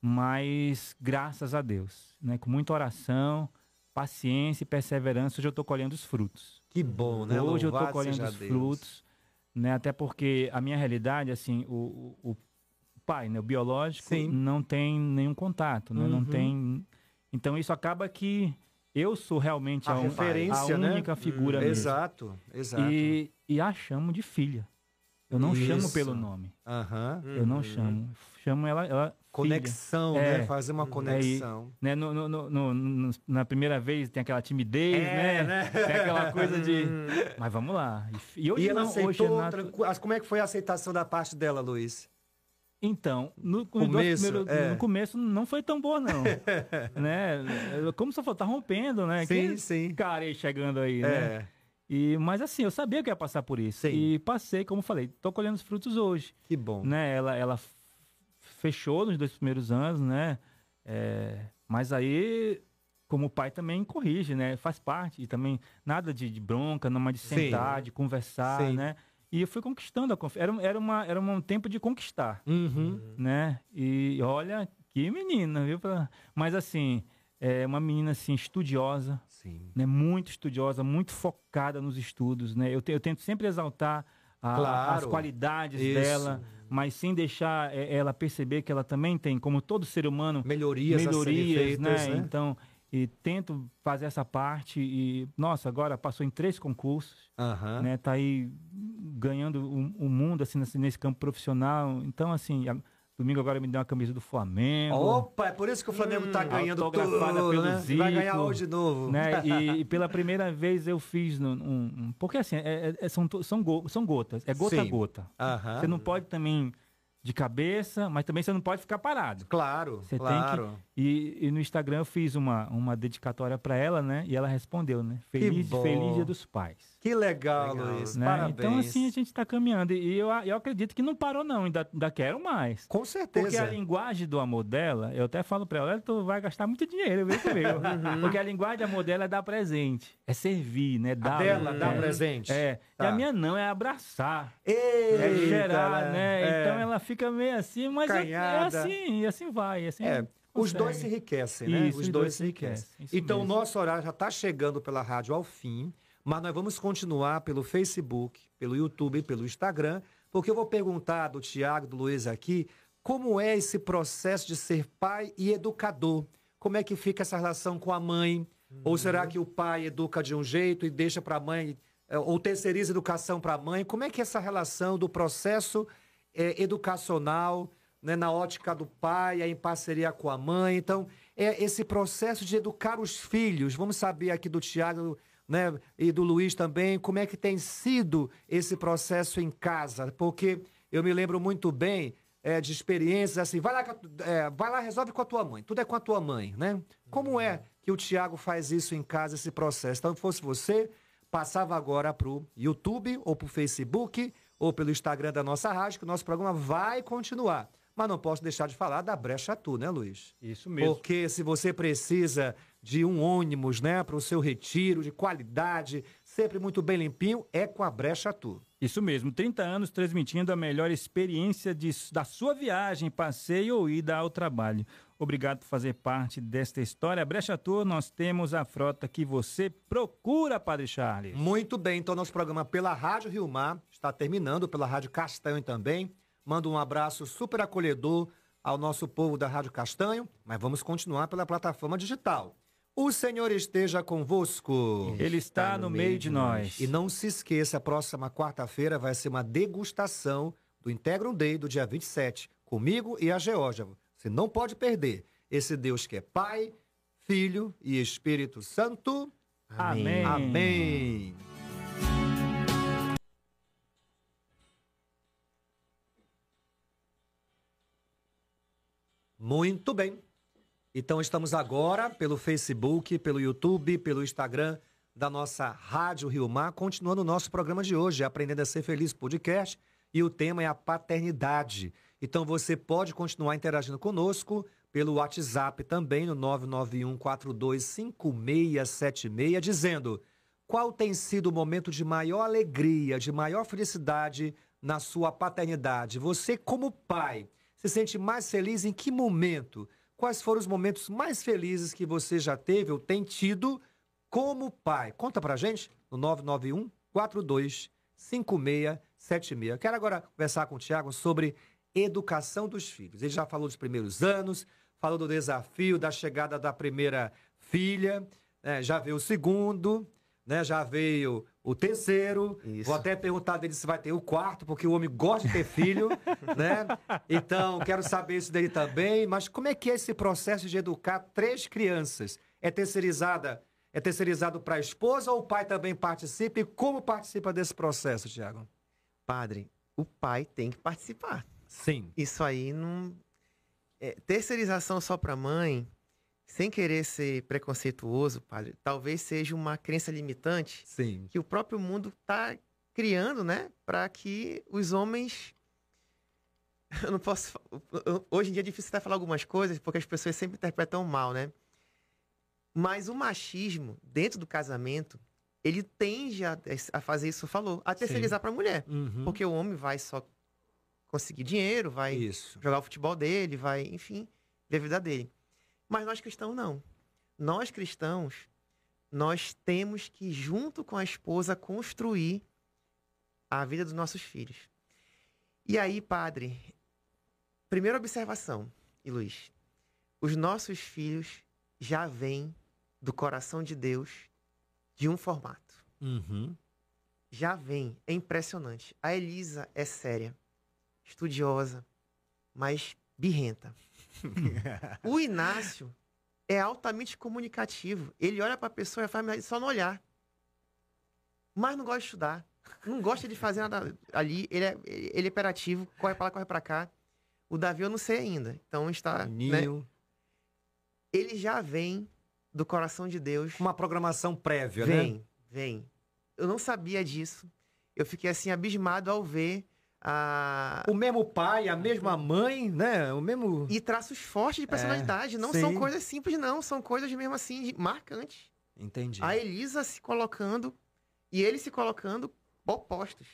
Mas graças a Deus, né? Com muita oração, paciência e perseverança, hoje eu estou colhendo os frutos. Que bom, né? hoje eu estou Louvado colhendo os Deus. frutos, né? Até porque a minha realidade, assim, o, o, pai, né? O biológico, Sim. não tem nenhum contato, né? Não Uhum. tem... Então isso acaba que eu sou realmente A a, referência, a né? única figura mesmo. Exato, exato. E, e a chamo de filha. Eu não chamo Isso. pelo nome. Aham. Eu não chamo. Chamo ela, ela filha. Conexão, É. né? Fazer uma conexão. né, no- no- no- no- no- na primeira vez tem aquela timidez, É, né? né? Tem aquela coisa de. Mas vamos lá. E hoje E ela não, hoje aceitou, é tranqu- as- como é que foi a aceitação da parte dela, Luiz? Então, no Começo, primeiros- é. no começo não foi tão boa, não. [LAUGHS] né? Como se eu tá rompendo, né? Sim, que sim. cara aí chegando aí, né? É, E, mas assim, eu sabia que ia passar por isso. Sim. E passei, como falei, tô colhendo os frutos hoje. que bom. né? Ela, ela fechou nos dois primeiros anos, né? É, mas aí, como o pai também corrige, né? Faz parte. E também nada de, de bronca, não mais de Sim. sentar, de conversar, Sim. né? E eu fui conquistando a confiança. Era, era, uma, era um tempo de conquistar, Uhum. né? E olha, que menina, viu? Mas assim, é uma menina assim, estudiosa, Sim. né, muito estudiosa, muito focada nos estudos, né? Eu, te- eu tento sempre exaltar a- Claro. as qualidades Isso. dela, mas sem deixar é, ela perceber que ela também tem, como todo ser humano, Melhorias, melhorias, feitas, né? né? Então, e tento fazer essa parte e nossa, agora passou em três concursos, Aham. né? Tá aí ganhando o, mundo assim nesse, nesse campo profissional. Então, assim, a- domingo agora me deu uma camisa do Flamengo. Opa, é por isso que o Flamengo tá Hum, ganhando autografada tudo, pelo né? Vai ganhar Zico, hoje de novo. né? [LAUGHS] E, e pela primeira vez eu fiz no- um, porque assim é- é- são, to- são, go- são gotas, é gota a Sim. gota. Aham. Você não pode também de cabeça, mas também você não pode ficar parado. Claro, Você claro. que e, e no Instagram eu fiz uma, uma dedicatória para ela, né? E ela respondeu, né? Feliz, feliz Dia dos Pais. Que legal, Legal. Luiz. né? Parabéns. Então assim a gente está caminhando e eu, eu acredito que não parou não, ainda, ainda quero mais. Com Porque certeza. a linguagem do amor dela, eu até falo pra ela, "Olha, tu vai gastar muito dinheiro, viu, comigo? [LAUGHS] Porque a linguagem do amor dela é dar presente, é servir, né? A Dar, dela, né? dá presente. É. E Tá. a minha não, é abraçar, Eita, é cheirar, né? É. Então ela fica meio assim, mas é, é assim, e assim vai, e assim É, os dois se enriquecem, né? Isso, os dois se enriquecem. Isso Então, o mesmo. nosso horário já está chegando pela rádio ao fim, mas nós vamos continuar pelo Facebook, pelo YouTube, pelo Instagram, porque eu vou perguntar do Tiago, do Luiz aqui, como é esse processo de ser pai e educador? Como é que fica essa relação com a mãe? Ou será que o pai educa de um jeito e deixa para a mãe, eh, ou terceiriza educação para a mãe? Como é que é essa relação do processo eh, educacional, né, na ótica do pai, em parceria com a mãe? Então, é esse processo de educar os filhos. Vamos saber aqui do Tiago né, e do Luiz também, como é que tem sido esse processo em casa, porque eu me lembro muito bem é, de experiências assim, vai lá, é, vai lá, resolve com a tua mãe, tudo é com a tua mãe, né? Como é que o Tiago faz isso em casa, esse processo? Então, se fosse você, passava agora pro YouTube, ou pro Facebook, ou pelo Instagram da nossa rádio, que o nosso programa vai continuar. Mas não posso deixar de falar da Brecha Tu, né, Luiz? Isso mesmo. Porque se você precisa de um ônibus, né, para o seu retiro, de qualidade, sempre muito bem limpinho, é com a Brecha Tu. Isso mesmo, 30 anos transmitindo a melhor experiência de- da sua viagem, passeio ou ida ao trabalho. Obrigado por fazer parte desta história. Brecha Tour, nós temos a frota que você procura, Padre Charles. Muito bem, então nosso programa pela Rádio Rio Mar está terminando, pela Rádio Castanho também. Mando um abraço super acolhedor ao nosso povo da Rádio Castanho, mas vamos continuar pela plataforma digital. O Senhor esteja convosco. Ele está no meio de nós. E não se esqueça, a próxima quarta-feira vai ser uma degustação do Integrum Day do dia 27, comigo e a Geórgia. Você não pode perder. Esse Deus que é Pai, Filho e Espírito Santo. Amém. Amém. Muito bem. Então estamos agora pelo Facebook, pelo YouTube, pelo Instagram da nossa Rádio Rio Mar, continuando o nosso programa de hoje, Aprendendo a Ser Feliz Podcast, e o tema é a paternidade. Então você pode continuar interagindo conosco pelo WhatsApp também no 991425676, dizendo qual tem sido o momento de maior alegria, de maior felicidade na sua paternidade. Você, como pai, se sente mais feliz em que momento? Quais foram os momentos mais felizes que você já teve ou tem tido como pai? Conta pra gente no 991 42 5676. Quero agora conversar com o Tiago sobre educação dos filhos. Ele já falou dos primeiros anos, falou do desafio da chegada da primeira filha, né, já veio o segundo, né? Já veio o terceiro. Isso. Vou até perguntar dele se vai ter o quarto, porque o homem gosta de ter filho, [LAUGHS] né? Então, quero saber isso dele também. Mas como é que é esse processo de educar três crianças? É terceirizada? É terceirizado para a esposa ou o pai também participa? E como participa desse processo, Tiago? Padre, o pai tem que participar. Sim. Isso aí não. é, terceirização só para mãe, sem querer ser preconceituoso, padre, talvez seja uma crença limitante Sim. que o próprio mundo está criando, né? Para que os homens. [LAUGHS] Eu não posso. Hoje em dia é difícil até falar algumas coisas, porque as pessoas sempre interpretam mal, né? Mas o machismo, dentro do casamento, ele tende a, a fazer isso, falou, a terceirizar para a mulher. Uhum. Porque o homem vai só conseguir dinheiro, vai Isso. jogar o futebol dele, vai, enfim, ver a vida dele. Mas nós cristãos não. Nós cristãos, nós temos que, junto com a esposa, construir a vida dos nossos filhos. E aí, padre, primeira observação, e Luiz, os nossos filhos já vêm do coração de Deus de um formato. Uhum. Já vem, é impressionante. A Elisa é séria, estudiosa, mas birrenta. [LAUGHS] o Inácio é altamente comunicativo. Ele olha para a pessoa e faz amizade só no olhar. Mas não gosta de estudar. Não gosta de fazer nada ali. Ele é, ele é hiperativo, corre para lá, corre para cá. O Davi eu não sei ainda. Então está. né? Ninho. Ele já vem do coração de Deus. Uma programação prévia, Vem, né? vem. Eu não sabia disso. Eu fiquei assim abismado ao ver a O mesmo pai, a mesma mãe, né? O mesmo. e traços fortes de personalidade. não É, sim. são coisas simples, não. São coisas mesmo assim de- marcantes. Entendi. A Elisa se colocando e ele se colocando opostos.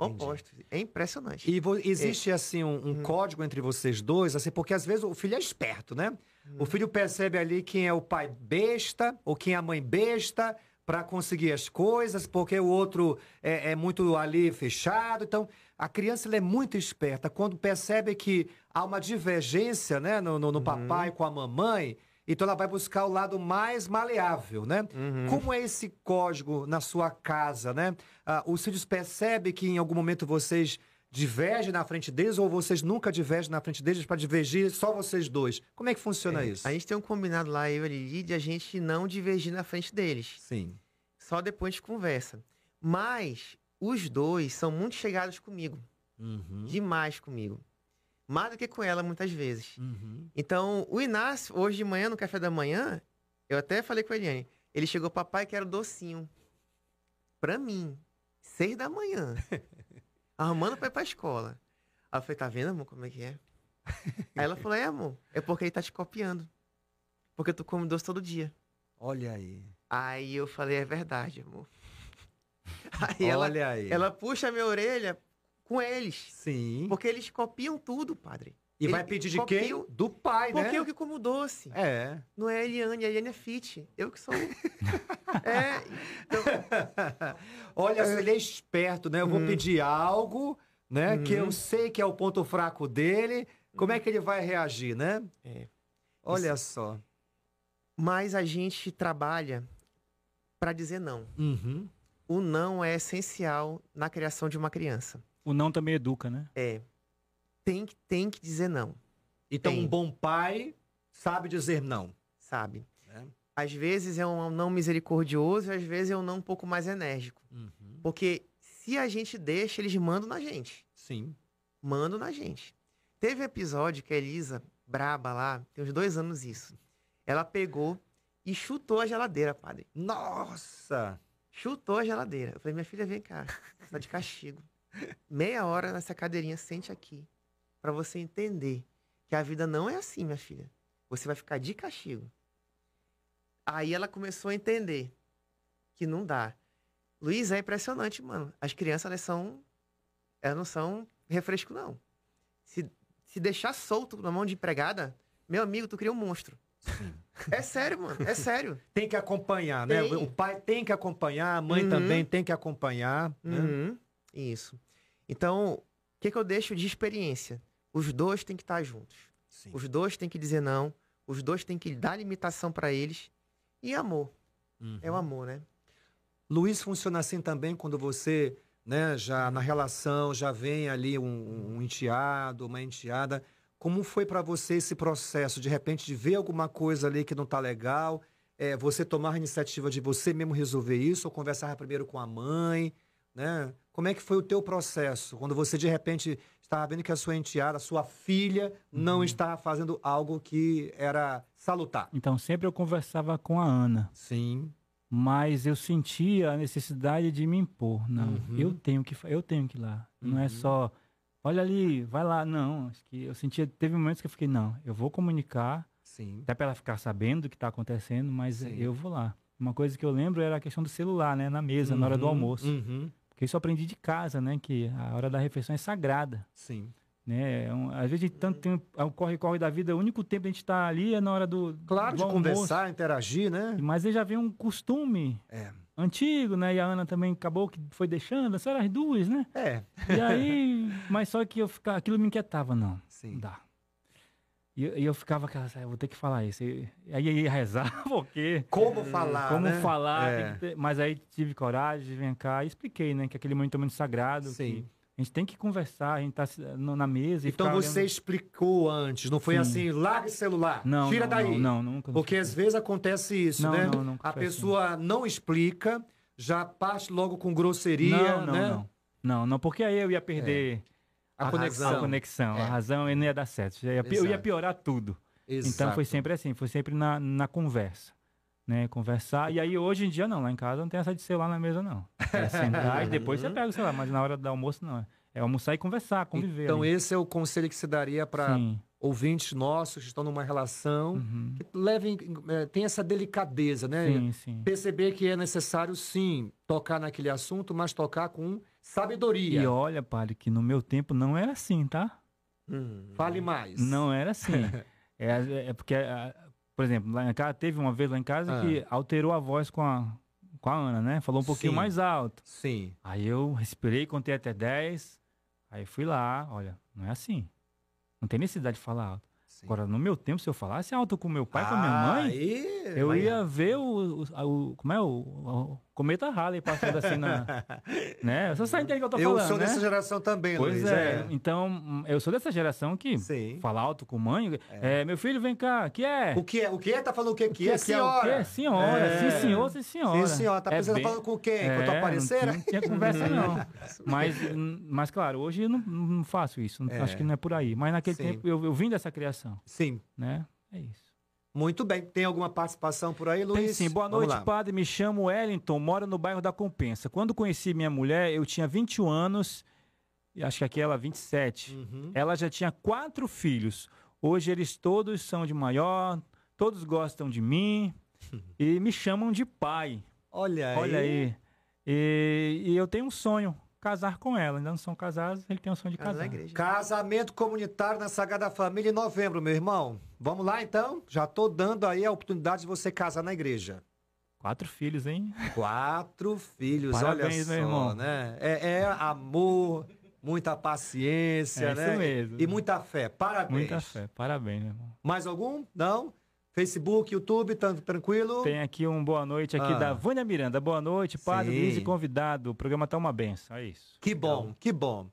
Entendi. Opostos. É impressionante. E existe, assim, um, um Hum. código entre vocês dois, assim, porque às vezes o filho é esperto, né? Hum. O filho percebe ali quem é o pai besta ou quem é a mãe besta para conseguir as coisas, porque o outro é, é muito ali fechado. Então, a criança é muito esperta. Quando percebe que há uma divergência, né, no, no, no Uhum. papai com a mamãe, então ela vai buscar o lado mais maleável, né? Uhum. Como é esse código na sua casa, né? Ah, os filhos percebem que em algum momento vocês divergem na frente deles ou vocês nunca divergem na frente deles para divergir só vocês dois? Como é que funciona É, isso? A gente tem um combinado lá, eu e a Lili, de a gente não divergir na frente deles. Sim. Só depois a gente conversa. Mas os dois são muito chegados comigo. Uhum. Demais comigo. Mais do que com ela, muitas vezes. Uhum. Então, o Inácio, hoje de manhã, no café da manhã, eu até falei com a Eliane. Ele chegou, papai, quero docinho. Pra mim. Seis da manhã. [LAUGHS] arrumando pra ir pra escola. Aí eu falei, tá vendo, amor, como é que é? Aí ela falou, é, amor, é porque ele tá te copiando. Porque tu come doce todo dia. Olha aí. Aí eu falei, é verdade, amor. [LAUGHS] Aí ela, Olha aí. ela puxa a minha orelha com eles. Sim. Porque eles copiam tudo, padre. E vai pedir de copia quem? Do pai, né? Porque eu que como doce. É. Não é a Eliane, a Eliane é fit. Eu que sou. [LAUGHS] é. Então, Olha, ele é esperto, né? Eu vou Uhum. pedir algo, né? Que eu Uhum. sei que é o ponto fraco dele. Como é que ele vai reagir, né? É. Olha só. mas a gente trabalha para dizer não. Uhum. O não é essencial na criação de uma criança. O não também educa, né? É. Tem que, tem que dizer não, Então, Tem. um bom pai sabe dizer não. sabe? É. Às vezes é um não misericordioso, às vezes é um não um pouco mais enérgico. Uhum. Porque se a gente deixa, eles mandam na gente. Sim. Mandam na gente. Teve um episódio que a Elisa, braba lá, tem uns dois anos isso. Ela pegou e chutou a geladeira, padre. Nossa! Chutou a geladeira. Eu falei, minha filha, vem cá. Você tá de castigo. Meia hora nessa cadeirinha, sente aqui. Pra você entender que a vida não é assim, minha filha. Você vai ficar de castigo. Aí ela começou a entender que não dá. Luiz, é impressionante, mano. As crianças, elas são. Elas não são refresco, não. Se, se deixar solto na mão de empregada, meu amigo, tu cria um monstro. É sério, mano. É sério. [LAUGHS] Tem que acompanhar, né? Tem. O pai tem que acompanhar, a mãe Uhum. também tem que acompanhar. né? Uhum, Isso. Então, o que, que eu deixo de experiência? Os dois têm que estar juntos. Sim. Os dois têm que dizer não. Os dois têm que dar limitação pra eles. E amor. Uhum. É o amor, né? Luiz funciona assim também quando você, né, já na relação, já vem ali um, um enteado, uma enteada. Como foi para você esse processo, de repente, de ver alguma coisa ali que não tá legal, é, você tomar a iniciativa de você mesmo resolver isso, ou conversar primeiro com a mãe, né? Como é que foi o teu processo, quando você, de repente, estava vendo que a sua enteada, a sua filha, não estava fazendo algo que era salutar? Então, sempre eu conversava com a Ana. Sim. Mas eu sentia a necessidade de me impor. Não, Uhum. eu tenho que eu tenho que ir lá. Não é só, olha ali, vai lá. Não, acho que eu sentia, teve momentos que eu fiquei, não, eu vou comunicar, Sim. até para ela ficar sabendo o que está acontecendo, mas Sim. eu vou lá. Uma coisa que eu lembro era a questão do celular, né, na mesa, na hora do Uhum, almoço. Uhum. Porque isso eu aprendi de casa, né, que a hora da refeição é sagrada. Sim. Né? É um- às vezes, tanto tempo, é o corre-corre da vida, o único tempo que a gente está ali é na hora do. Claro, do de almoço. conversar, interagir, né? Mas aí já vem um costume É. antigo, né? E a Ana também acabou que foi deixando, só eram as duas, né? É. E aí, [LAUGHS] mas só que eu ficava, aquilo me inquietava, não. Sim. Não dá. E, eu- e eu ficava, cara, eu vou ter que falar isso. E, aí ia rezar, [LAUGHS] porque. Como falar, Como né? falar, É. ter- mas aí tive coragem de vir cá e expliquei, né? Que aquele momento é muito sagrado. Sim. que a gente tem que conversar, a gente tá na mesa e Então você olhando- explicou antes, não foi Sim. assim, larga esse celular, Não, tira não, daí. Não, não, nunca. Porque às vezes acontece isso, Não, né? a assim. pessoa não explica, já parte logo com grosseria, não, não, né? não. Não, não, porque aí eu ia perder A a, conexão. A conexão, É. a razão, e não ia dar certo. Já ia eu ia piorar tudo. Então Exato. foi sempre assim, foi sempre na, na conversa. Né, conversar. E aí hoje em dia não, lá em casa não tem essa de celular na mesa, não. É sentar e [LAUGHS] depois você pega o celular, mas na hora do almoço não. É almoçar e conversar, conviver. Então ali. esse é o conselho que se daria para ouvintes nossos que estão numa relação, Uhum. que levem, eh, tem essa delicadeza, né? Sim, sim. Perceber que é necessário, sim, tocar naquele assunto, mas tocar com sabedoria. E olha, padre, que no meu tempo não era assim, tá? Hum. Fale mais. Não era assim. [LAUGHS] é, é porque, por exemplo, lá em casa, teve uma vez lá em casa Ah. que alterou a voz com a, com a Ana, né? Falou um pouquinho Sim. mais alto. Sim. Aí eu respirei, contei até 10. Aí fui lá, olha, não é assim. Não tem necessidade de falar alto. sim. Agora, no meu tempo, se eu falasse alto com meu pai, com a minha mãe, Aí, eu ia ver o, o, o- como é o, o cometa Halley passando assim na, [LAUGHS] né? Você sabe o que eu tô Eu falando, sou né? dessa geração também, Pois Luiz. é. Então, hum, eu sou dessa geração que Sim. fala alto com mãe. É. meu filho, vem cá, que é? O que é? O que é? Tá falando o que? Que é, que senhora? É, o? Senhora. É. Sim, senhor, sim, senhora. Sim, senhora. Tá É pensando bem- falando com quem? com a É, tua parceira? não tinha conversa, [LAUGHS] não. mas, mas, claro, hoje eu não, não faço isso. É. Acho que não é por aí. Mas naquele Sim. tempo eu, eu vim dessa criação, Sim. né? É isso. Muito bem. Tem alguma participação por aí, Luiz? Tem sim. Boa Vamos noite, lá. padre. Me chamo Wellington, moro no bairro da Compensa. Quando conheci minha mulher, eu tinha 21 anos, e acho que aqui ela 27. Uhum. Ela já tinha quatro filhos. Hoje eles todos são de maior, todos gostam de mim [LAUGHS] e me chamam de pai. Olha aí. Olha aí. E, e eu tenho um sonho, casar com ela. Ainda não são casados, ele tem um sonho de Casa na casar. igreja. Casamento comunitário na Sagrada Família em novembro, meu irmão. Vamos lá, então? Já tô dando aí a oportunidade de você casar na igreja. Quatro filhos, hein? Quatro filhos, Parabéns, olha meu só, irmão. né? É, é amor, muita paciência, É né? isso mesmo. E muita fé. Parabéns. Muita fé. Parabéns, meu irmão. Mais algum? Não? Facebook, YouTube, tan- tranquilo? Tem aqui um boa noite aqui Ah. da Vânia Miranda. Boa noite, padre Sim. Luiz e convidado. O programa tá uma benção, é isso. Que bom, que bom.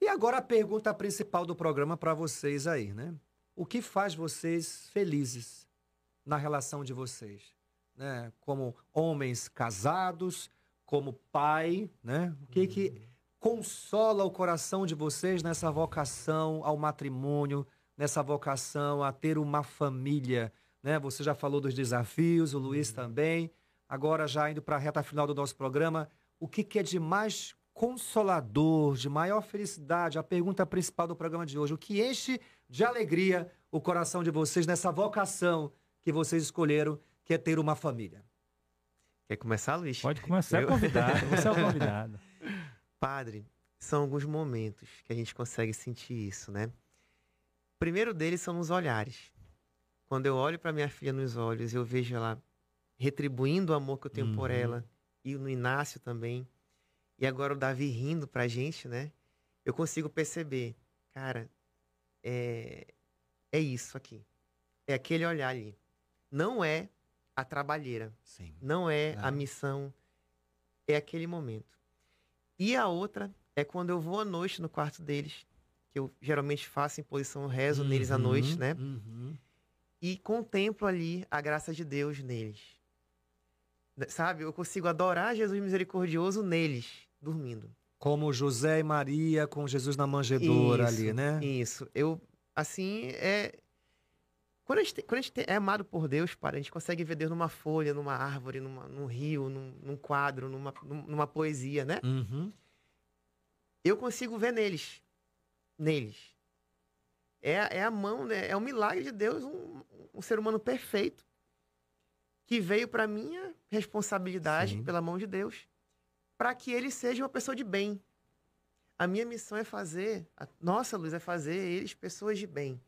E agora a pergunta principal do programa para vocês aí, né? O que faz vocês felizes na relação de vocês? Né? Como homens casados, como pai, né? O que que consola o coração de vocês nessa vocação ao matrimônio, nessa vocação a ter uma família, né? Você já falou dos desafios, o Luiz também. Agora já indo para a reta final do nosso programa, o que, que é de mais consolador, de maior felicidade? A pergunta principal do programa de hoje. O que enche de alegria o coração de vocês nessa vocação que vocês escolheram, que é ter uma família? Quer começar, Luiz? Pode começar, Eu- convidado. Você é o convidado. [LAUGHS] Padre, são alguns momentos que a gente consegue sentir isso, né? O primeiro deles são nos olhares. Quando eu olho para minha filha nos olhos, eu vejo ela retribuindo o amor que eu tenho por Uhum. ela, e no Inácio também. E agora o Davi rindo pra gente, né? Eu consigo perceber, cara, é, é isso aqui. É aquele olhar ali. Não é a trabalheira. Sim. Não é Não. a missão é aquele momento. E a outra é quando eu vou à noite no quarto deles, que eu geralmente faço em posição rezo neles à noite, né? Uhum. E contemplo ali a graça de Deus neles. Né, Sabe? Eu consigo adorar Jesus misericordioso neles, dormindo. Como José e Maria com Jesus na manjedoura Isso, ali, né? Isso. Eu, assim, é. Quando a gente, quando a gente é amado por Deus, para, a gente consegue ver Deus numa folha, numa árvore, numa, num rio, num, num quadro, numa, num- numa poesia, né? Uhum. Eu consigo ver neles. Neles. É, é a mão, né? É um milagre de Deus, um, um ser humano perfeito que veio para minha responsabilidade Sim. pela mão de Deus, para que ele seja uma pessoa de bem. A minha missão é fazer, a nossa luz é fazer eles pessoas de bem.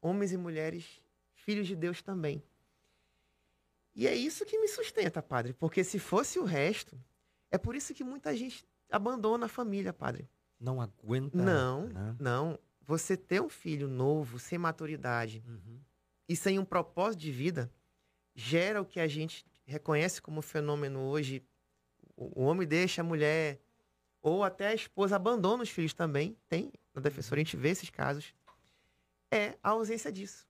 Homens e mulheres, filhos de Deus também. E é isso que me sustenta, padre, porque se fosse o resto, é por isso que muita gente abandona a família, padre. Não aguenta. Não, né? não. Você ter um filho novo, sem maturidade Uhum. E sem um propósito de vida, gera o que a gente reconhece como fenômeno hoje. O homem deixa a mulher, ou até a esposa abandona os filhos também. Tem, na defensoria a gente vê esses casos. É a ausência disso.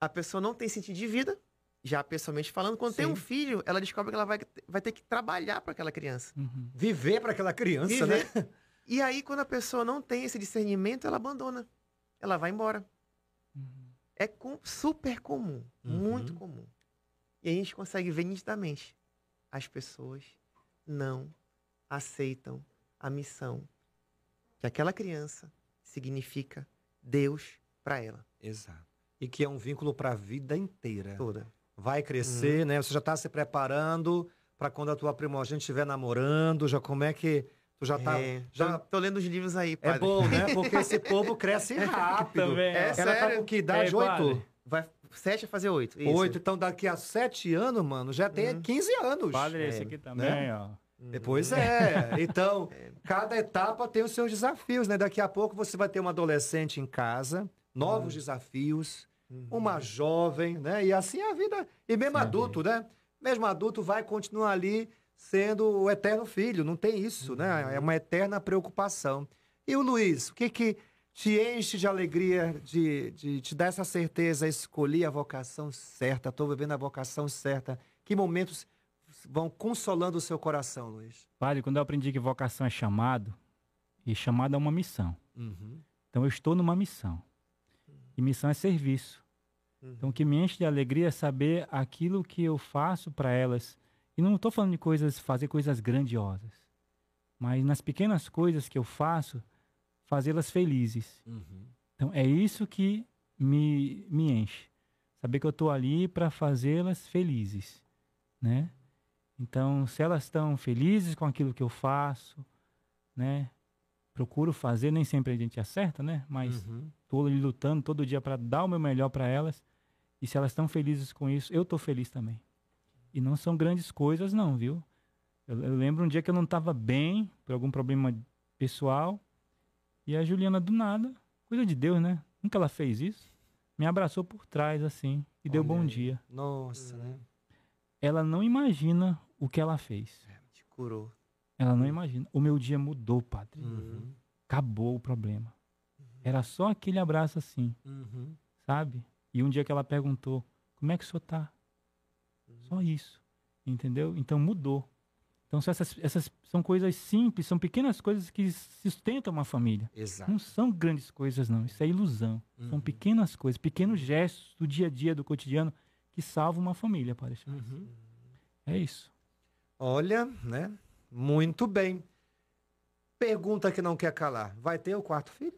A pessoa não tem sentido de vida, já pessoalmente falando. Quando tem Sim. um filho, ela descobre que ela vai, vai ter que trabalhar para aquela criança. Uhum. Viver para aquela criança, Viver. né? E aí, quando a pessoa não tem esse discernimento, ela abandona. Ela vai embora. É com- super comum. Uhum. Muito comum. E a gente consegue ver nitidamente. As pessoas não aceitam a missão que aquela criança significa Deus para ela Exato. E que é um vínculo para a vida inteira. toda. Vai crescer, né? Você já está se preparando para quando a tua primogênita estiver namorando, já como é que tu já tá É, já tô, tô lendo os livros aí, é padre. bom, né? [LAUGHS] Porque esse povo cresce [LAUGHS] rápido. Também, É. Ela tá sério? com que idade? É, padre. Oito? Vai sete a fazer oito. isso. Oito. Então daqui a sete anos, mano, já tem Uhum. 15 anos. Padre, esse É, aqui também, né? ó. Uhum. Pois é. Então, [LAUGHS] cada etapa tem os seus desafios, né? Daqui a pouco você vai ter uma adolescente em casa, novos desafios, Uhum. uma jovem, né? E assim é a vida. E mesmo Sim. adulto, né? Mesmo adulto vai continuar ali sendo o eterno filho. Não tem isso, né? É uma eterna preocupação. E o Luiz, o que que te enche de alegria, de, de te dar essa certeza, escolhi a vocação certa, estou vivendo a vocação certa? Que momentos vão consolando o seu coração, Luiz? Padre, quando eu aprendi que vocação é chamado, e chamado é uma missão. Uhum. Então eu estou numa missão. E missão é serviço. Uhum. Então o que me enche de alegria é saber aquilo que eu faço para elas. E não estou falando de coisas, fazer coisas grandiosas. Mas nas pequenas coisas que eu faço, fazê-las felizes. Uhum. Então é isso que me, me enche. Saber que eu estou ali para fazê-las felizes, né? Então, se elas estão felizes com aquilo que eu faço, né? Procuro fazer, nem sempre a gente acerta, né? Mas Uhum. estou ali lutando todo dia para dar o meu melhor para elas. E se elas estão felizes com isso, eu estou feliz também. E não são grandes coisas, não, viu? Eu, eu lembro um dia que eu não estava bem, por algum problema pessoal, e a Juliana, do nada, coisa de Deus, né? Nunca ela fez isso. Me abraçou por trás, assim, e deu Olha bom aí. dia. Nossa, né? Ela não imagina o que ela fez. Te curou. Ela não imagina. O meu dia mudou, padre. Uhum. Acabou o problema. Era só aquele abraço assim. Uhum. sabe? E um dia que ela perguntou, como é que o senhor tá? Só isso, entendeu? Então mudou. Então são essas, essas são coisas simples, são pequenas coisas que sustentam uma família. Exato. Não são grandes coisas não, isso é ilusão. São Uhum. pequenas coisas, pequenos gestos do dia a dia, do cotidiano, que salvam uma família, parece. Uhum. É isso. Olha, né? Muito bem. Pergunta que não quer calar. Vai ter o quarto filho?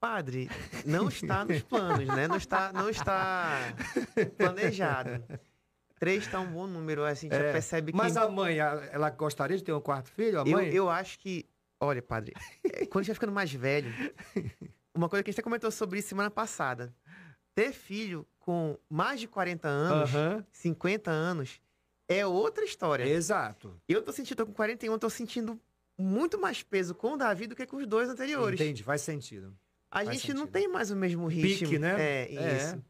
Padre, [LAUGHS] não está nos planos, né? Não está, não está [LAUGHS] planejado. Três está um bom número, assim, a gente já É, percebe que... Mas a mãe, ela gostaria de ter um quarto filho? A eu, mãe? eu acho que... Olha, padre, é, quando a gente vai ficando mais velho, uma coisa que a gente até comentou sobre isso semana passada. Ter filho com mais de 40 anos, Aham. 50 anos, é outra história. Exato. Eu tô sentindo, tô com 41, tô sentindo muito mais peso com o Davi do que com os dois anteriores. Entende? Faz sentido. A Faz gente não sentido. tem mais o mesmo ritmo. Pique, né? É, É. isso.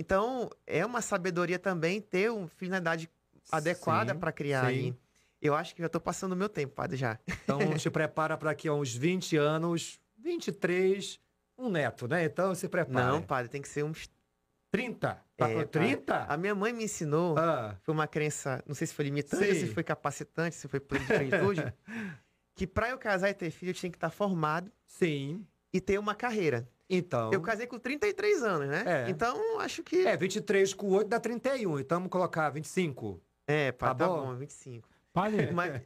Então, é uma sabedoria também ter um filho na idade adequada para criar sim. Eu acho que já tô passando o meu tempo, padre, já. Então [LAUGHS] te prepara para aqui a uns 20 anos, 23, um neto, né? Então se prepara. Não, padre, tem que ser uns 30? Tá É, com padre. 30? A minha mãe me ensinou, Ah, foi uma crença, não sei se foi limitante, se foi capacitante, se foi plano de [LAUGHS] que pra eu casar e ter filho, eu tinha que estar formado sim. E ter uma carreira. Então. Eu casei com 33 anos, né? É. Então, acho que... É, 23 com 8 dá 31. Então vamos colocar 25. É, pá, Tá tá, bom? bom, 25. Padre, [LAUGHS] Mas,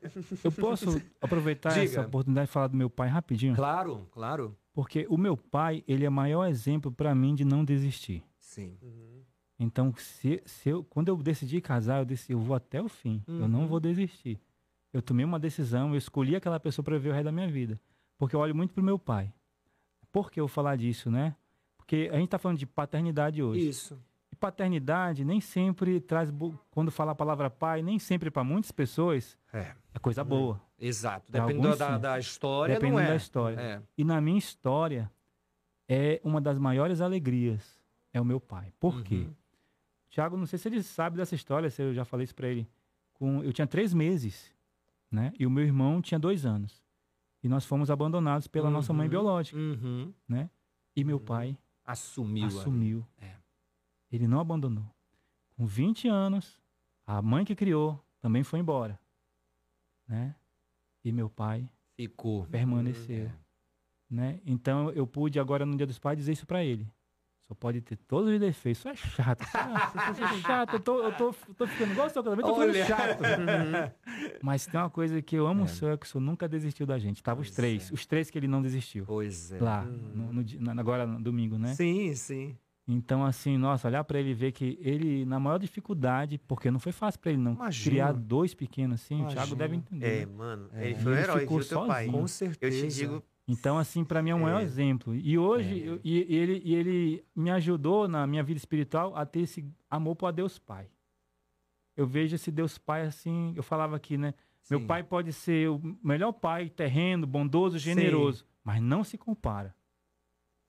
eu posso aproveitar [LAUGHS] Diga. essa oportunidade de falar do meu pai rapidinho? Claro, claro. Porque o meu pai, ele é o maior exemplo para mim de não desistir. Sim. Então, se, se eu, quando eu decidi casar, eu disse, eu vou até o fim. Eu não Uhum. vou desistir. Eu tomei uma decisão, eu escolhi aquela pessoa para viver o resto da minha vida. Porque eu olho muito pro meu pai. Por que eu falar disso, né? Porque a gente tá falando de paternidade hoje. Isso. E paternidade nem sempre traz, quando fala a palavra pai, nem sempre para muitas pessoas É. é coisa boa. Exato. Dependendo da, da história, Dependendo é. da história. É. E na minha história, é uma das maiores alegrias. É o meu pai. Por quê? Uhum. Tiago, não sei se ele sabe dessa história, se eu já falei isso pra ele. Com, eu tinha três meses, né? E o meu irmão tinha dois anos. E nós fomos abandonados pela nossa mãe Uhum. biológica, Uhum. né? E meu pai Assumiu. assumiu. É. Ele não abandonou. Com 20 anos, a mãe que criou também foi embora, né? E meu pai Ficou. permaneceu, né? Então eu pude agora no Dia dos Pais dizer isso pra ele. Só pode ter todos os defeitos. Isso é chato. Isso é chato. Eu tô, eu tô, tô ficando igual o seu casamento, eu tô ficando chato. [LAUGHS] Mas tem uma coisa que eu amo É. o senhor, é que o senhor nunca desistiu da gente. Tava os Pois três. é. Os três que ele não desistiu. Pois é. Lá, no, no na- agora no domingo, né? Sim, sim. Então, assim, nossa, olhar pra ele e ver que ele, na maior dificuldade, porque não foi fácil pra ele não Imagina. criar dois pequenos assim, o Imagina. Thiago deve entender. é, né? mano, É. ele foi um Ele herói, ficou viu, teu pai? Com Eu certeza. te digo, Então, assim, pra mim é o maior É. exemplo. E hoje, eu- e, ele, e ele me ajudou na minha vida espiritual a ter esse amor para Deus Pai. Eu vejo esse Deus Pai assim, eu falava aqui, né? Meu Sim. pai pode ser o melhor pai, terreno, bondoso, generoso, mas não se compara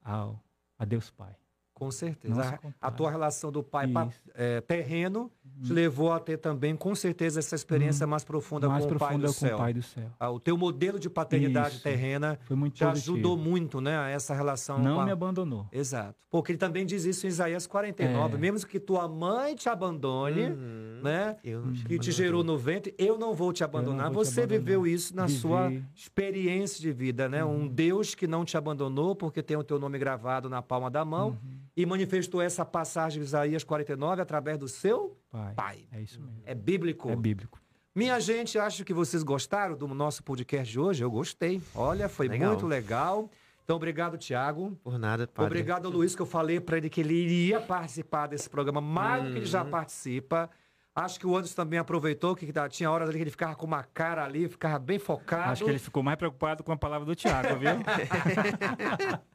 ao a Deus Pai. Com certeza. A- A, tua relação do pai pa- Isso. é, terreno te levou a ter também, com certeza, essa experiência mais profunda mais com o pai profunda do com céu. o Pai do céu. Ah, O teu modelo de paternidade Isso. terrena Foi muito te positivo. ajudou muito, né? A essa relação Não com a... me abandonou. Exato. Porque ele também diz isso em Isaías 49. É. Mesmo que tua mãe te abandone, uhum, né? eu te Que te abandono. gerou no ventre, eu não vou te abandonar. vou te Você abandonar. viveu isso na Vivi. sua experiência de vida, né? Uhum. Um Deus que não te abandonou porque tem o teu nome gravado na palma da mão Uhum. E manifestou essa passagem de Isaías 49 através do seu Pai. pai. É isso mesmo. É bíblico. É bíblico. Minha gente, acho que vocês gostaram do nosso podcast de hoje. Eu gostei. Olha, foi Legal. muito legal. Então, obrigado, Tiago. Por nada, padre. Obrigado, Luiz, que eu falei para ele que ele iria participar desse programa, mais do que ele já Uhum. participa. Acho que o Anderson também aproveitou, que tá- tinha horas ali que ele ficava com uma cara ali, ficava bem focado. Acho que ele ficou mais preocupado com a palavra do Thiago, viu? [LAUGHS]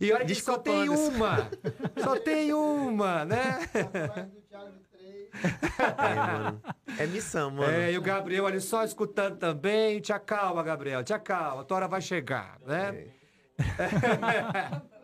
E olha que só tem uma. Só tem uma, né? É. É missão, mano. É, e o Gabriel ali só escutando também. Te acalma, Gabriel, te acalma. A tua hora vai chegar, né? [LAUGHS]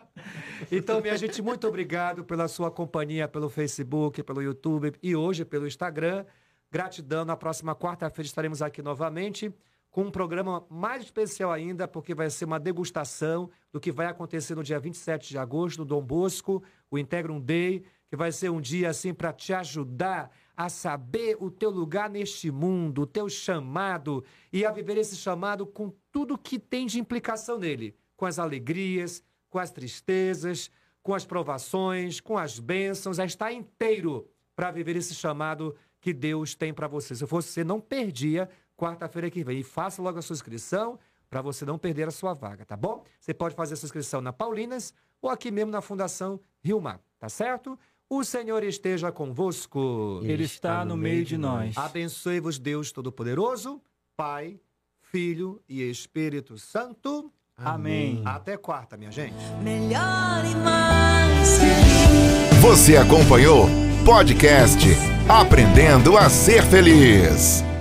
Então, minha gente, muito obrigado pela sua companhia pelo Facebook, pelo YouTube e hoje pelo Instagram. Gratidão. Na próxima quarta-feira estaremos aqui novamente com um programa mais especial ainda, porque vai ser uma degustação do que vai acontecer no dia 27 de agosto, no Dom Bosco, o Integrum Day, que vai ser um dia assim para te ajudar a saber o teu lugar neste mundo, o teu chamado e a viver esse chamado com tudo que tem de implicação nele, com as alegrias, com as tristezas, com as provações, com as bênçãos, a estar inteiro para viver esse chamado que Deus tem para você. Se fosse você, não perdia quarta-feira que vem. E faça logo a sua inscrição para você não perder a sua vaga, tá bom? Você pode fazer a sua inscrição na Paulinas ou aqui mesmo na Fundação Rio Mar, tá certo? O Senhor esteja convosco. Ele está no meio de nós. Abençoe-vos, Deus Todo-Poderoso, Pai, Filho e Espírito Santo. Amém. Até quarta, minha gente. melhor e mais feliz. Você acompanhou podcast Aprendendo a Ser Feliz.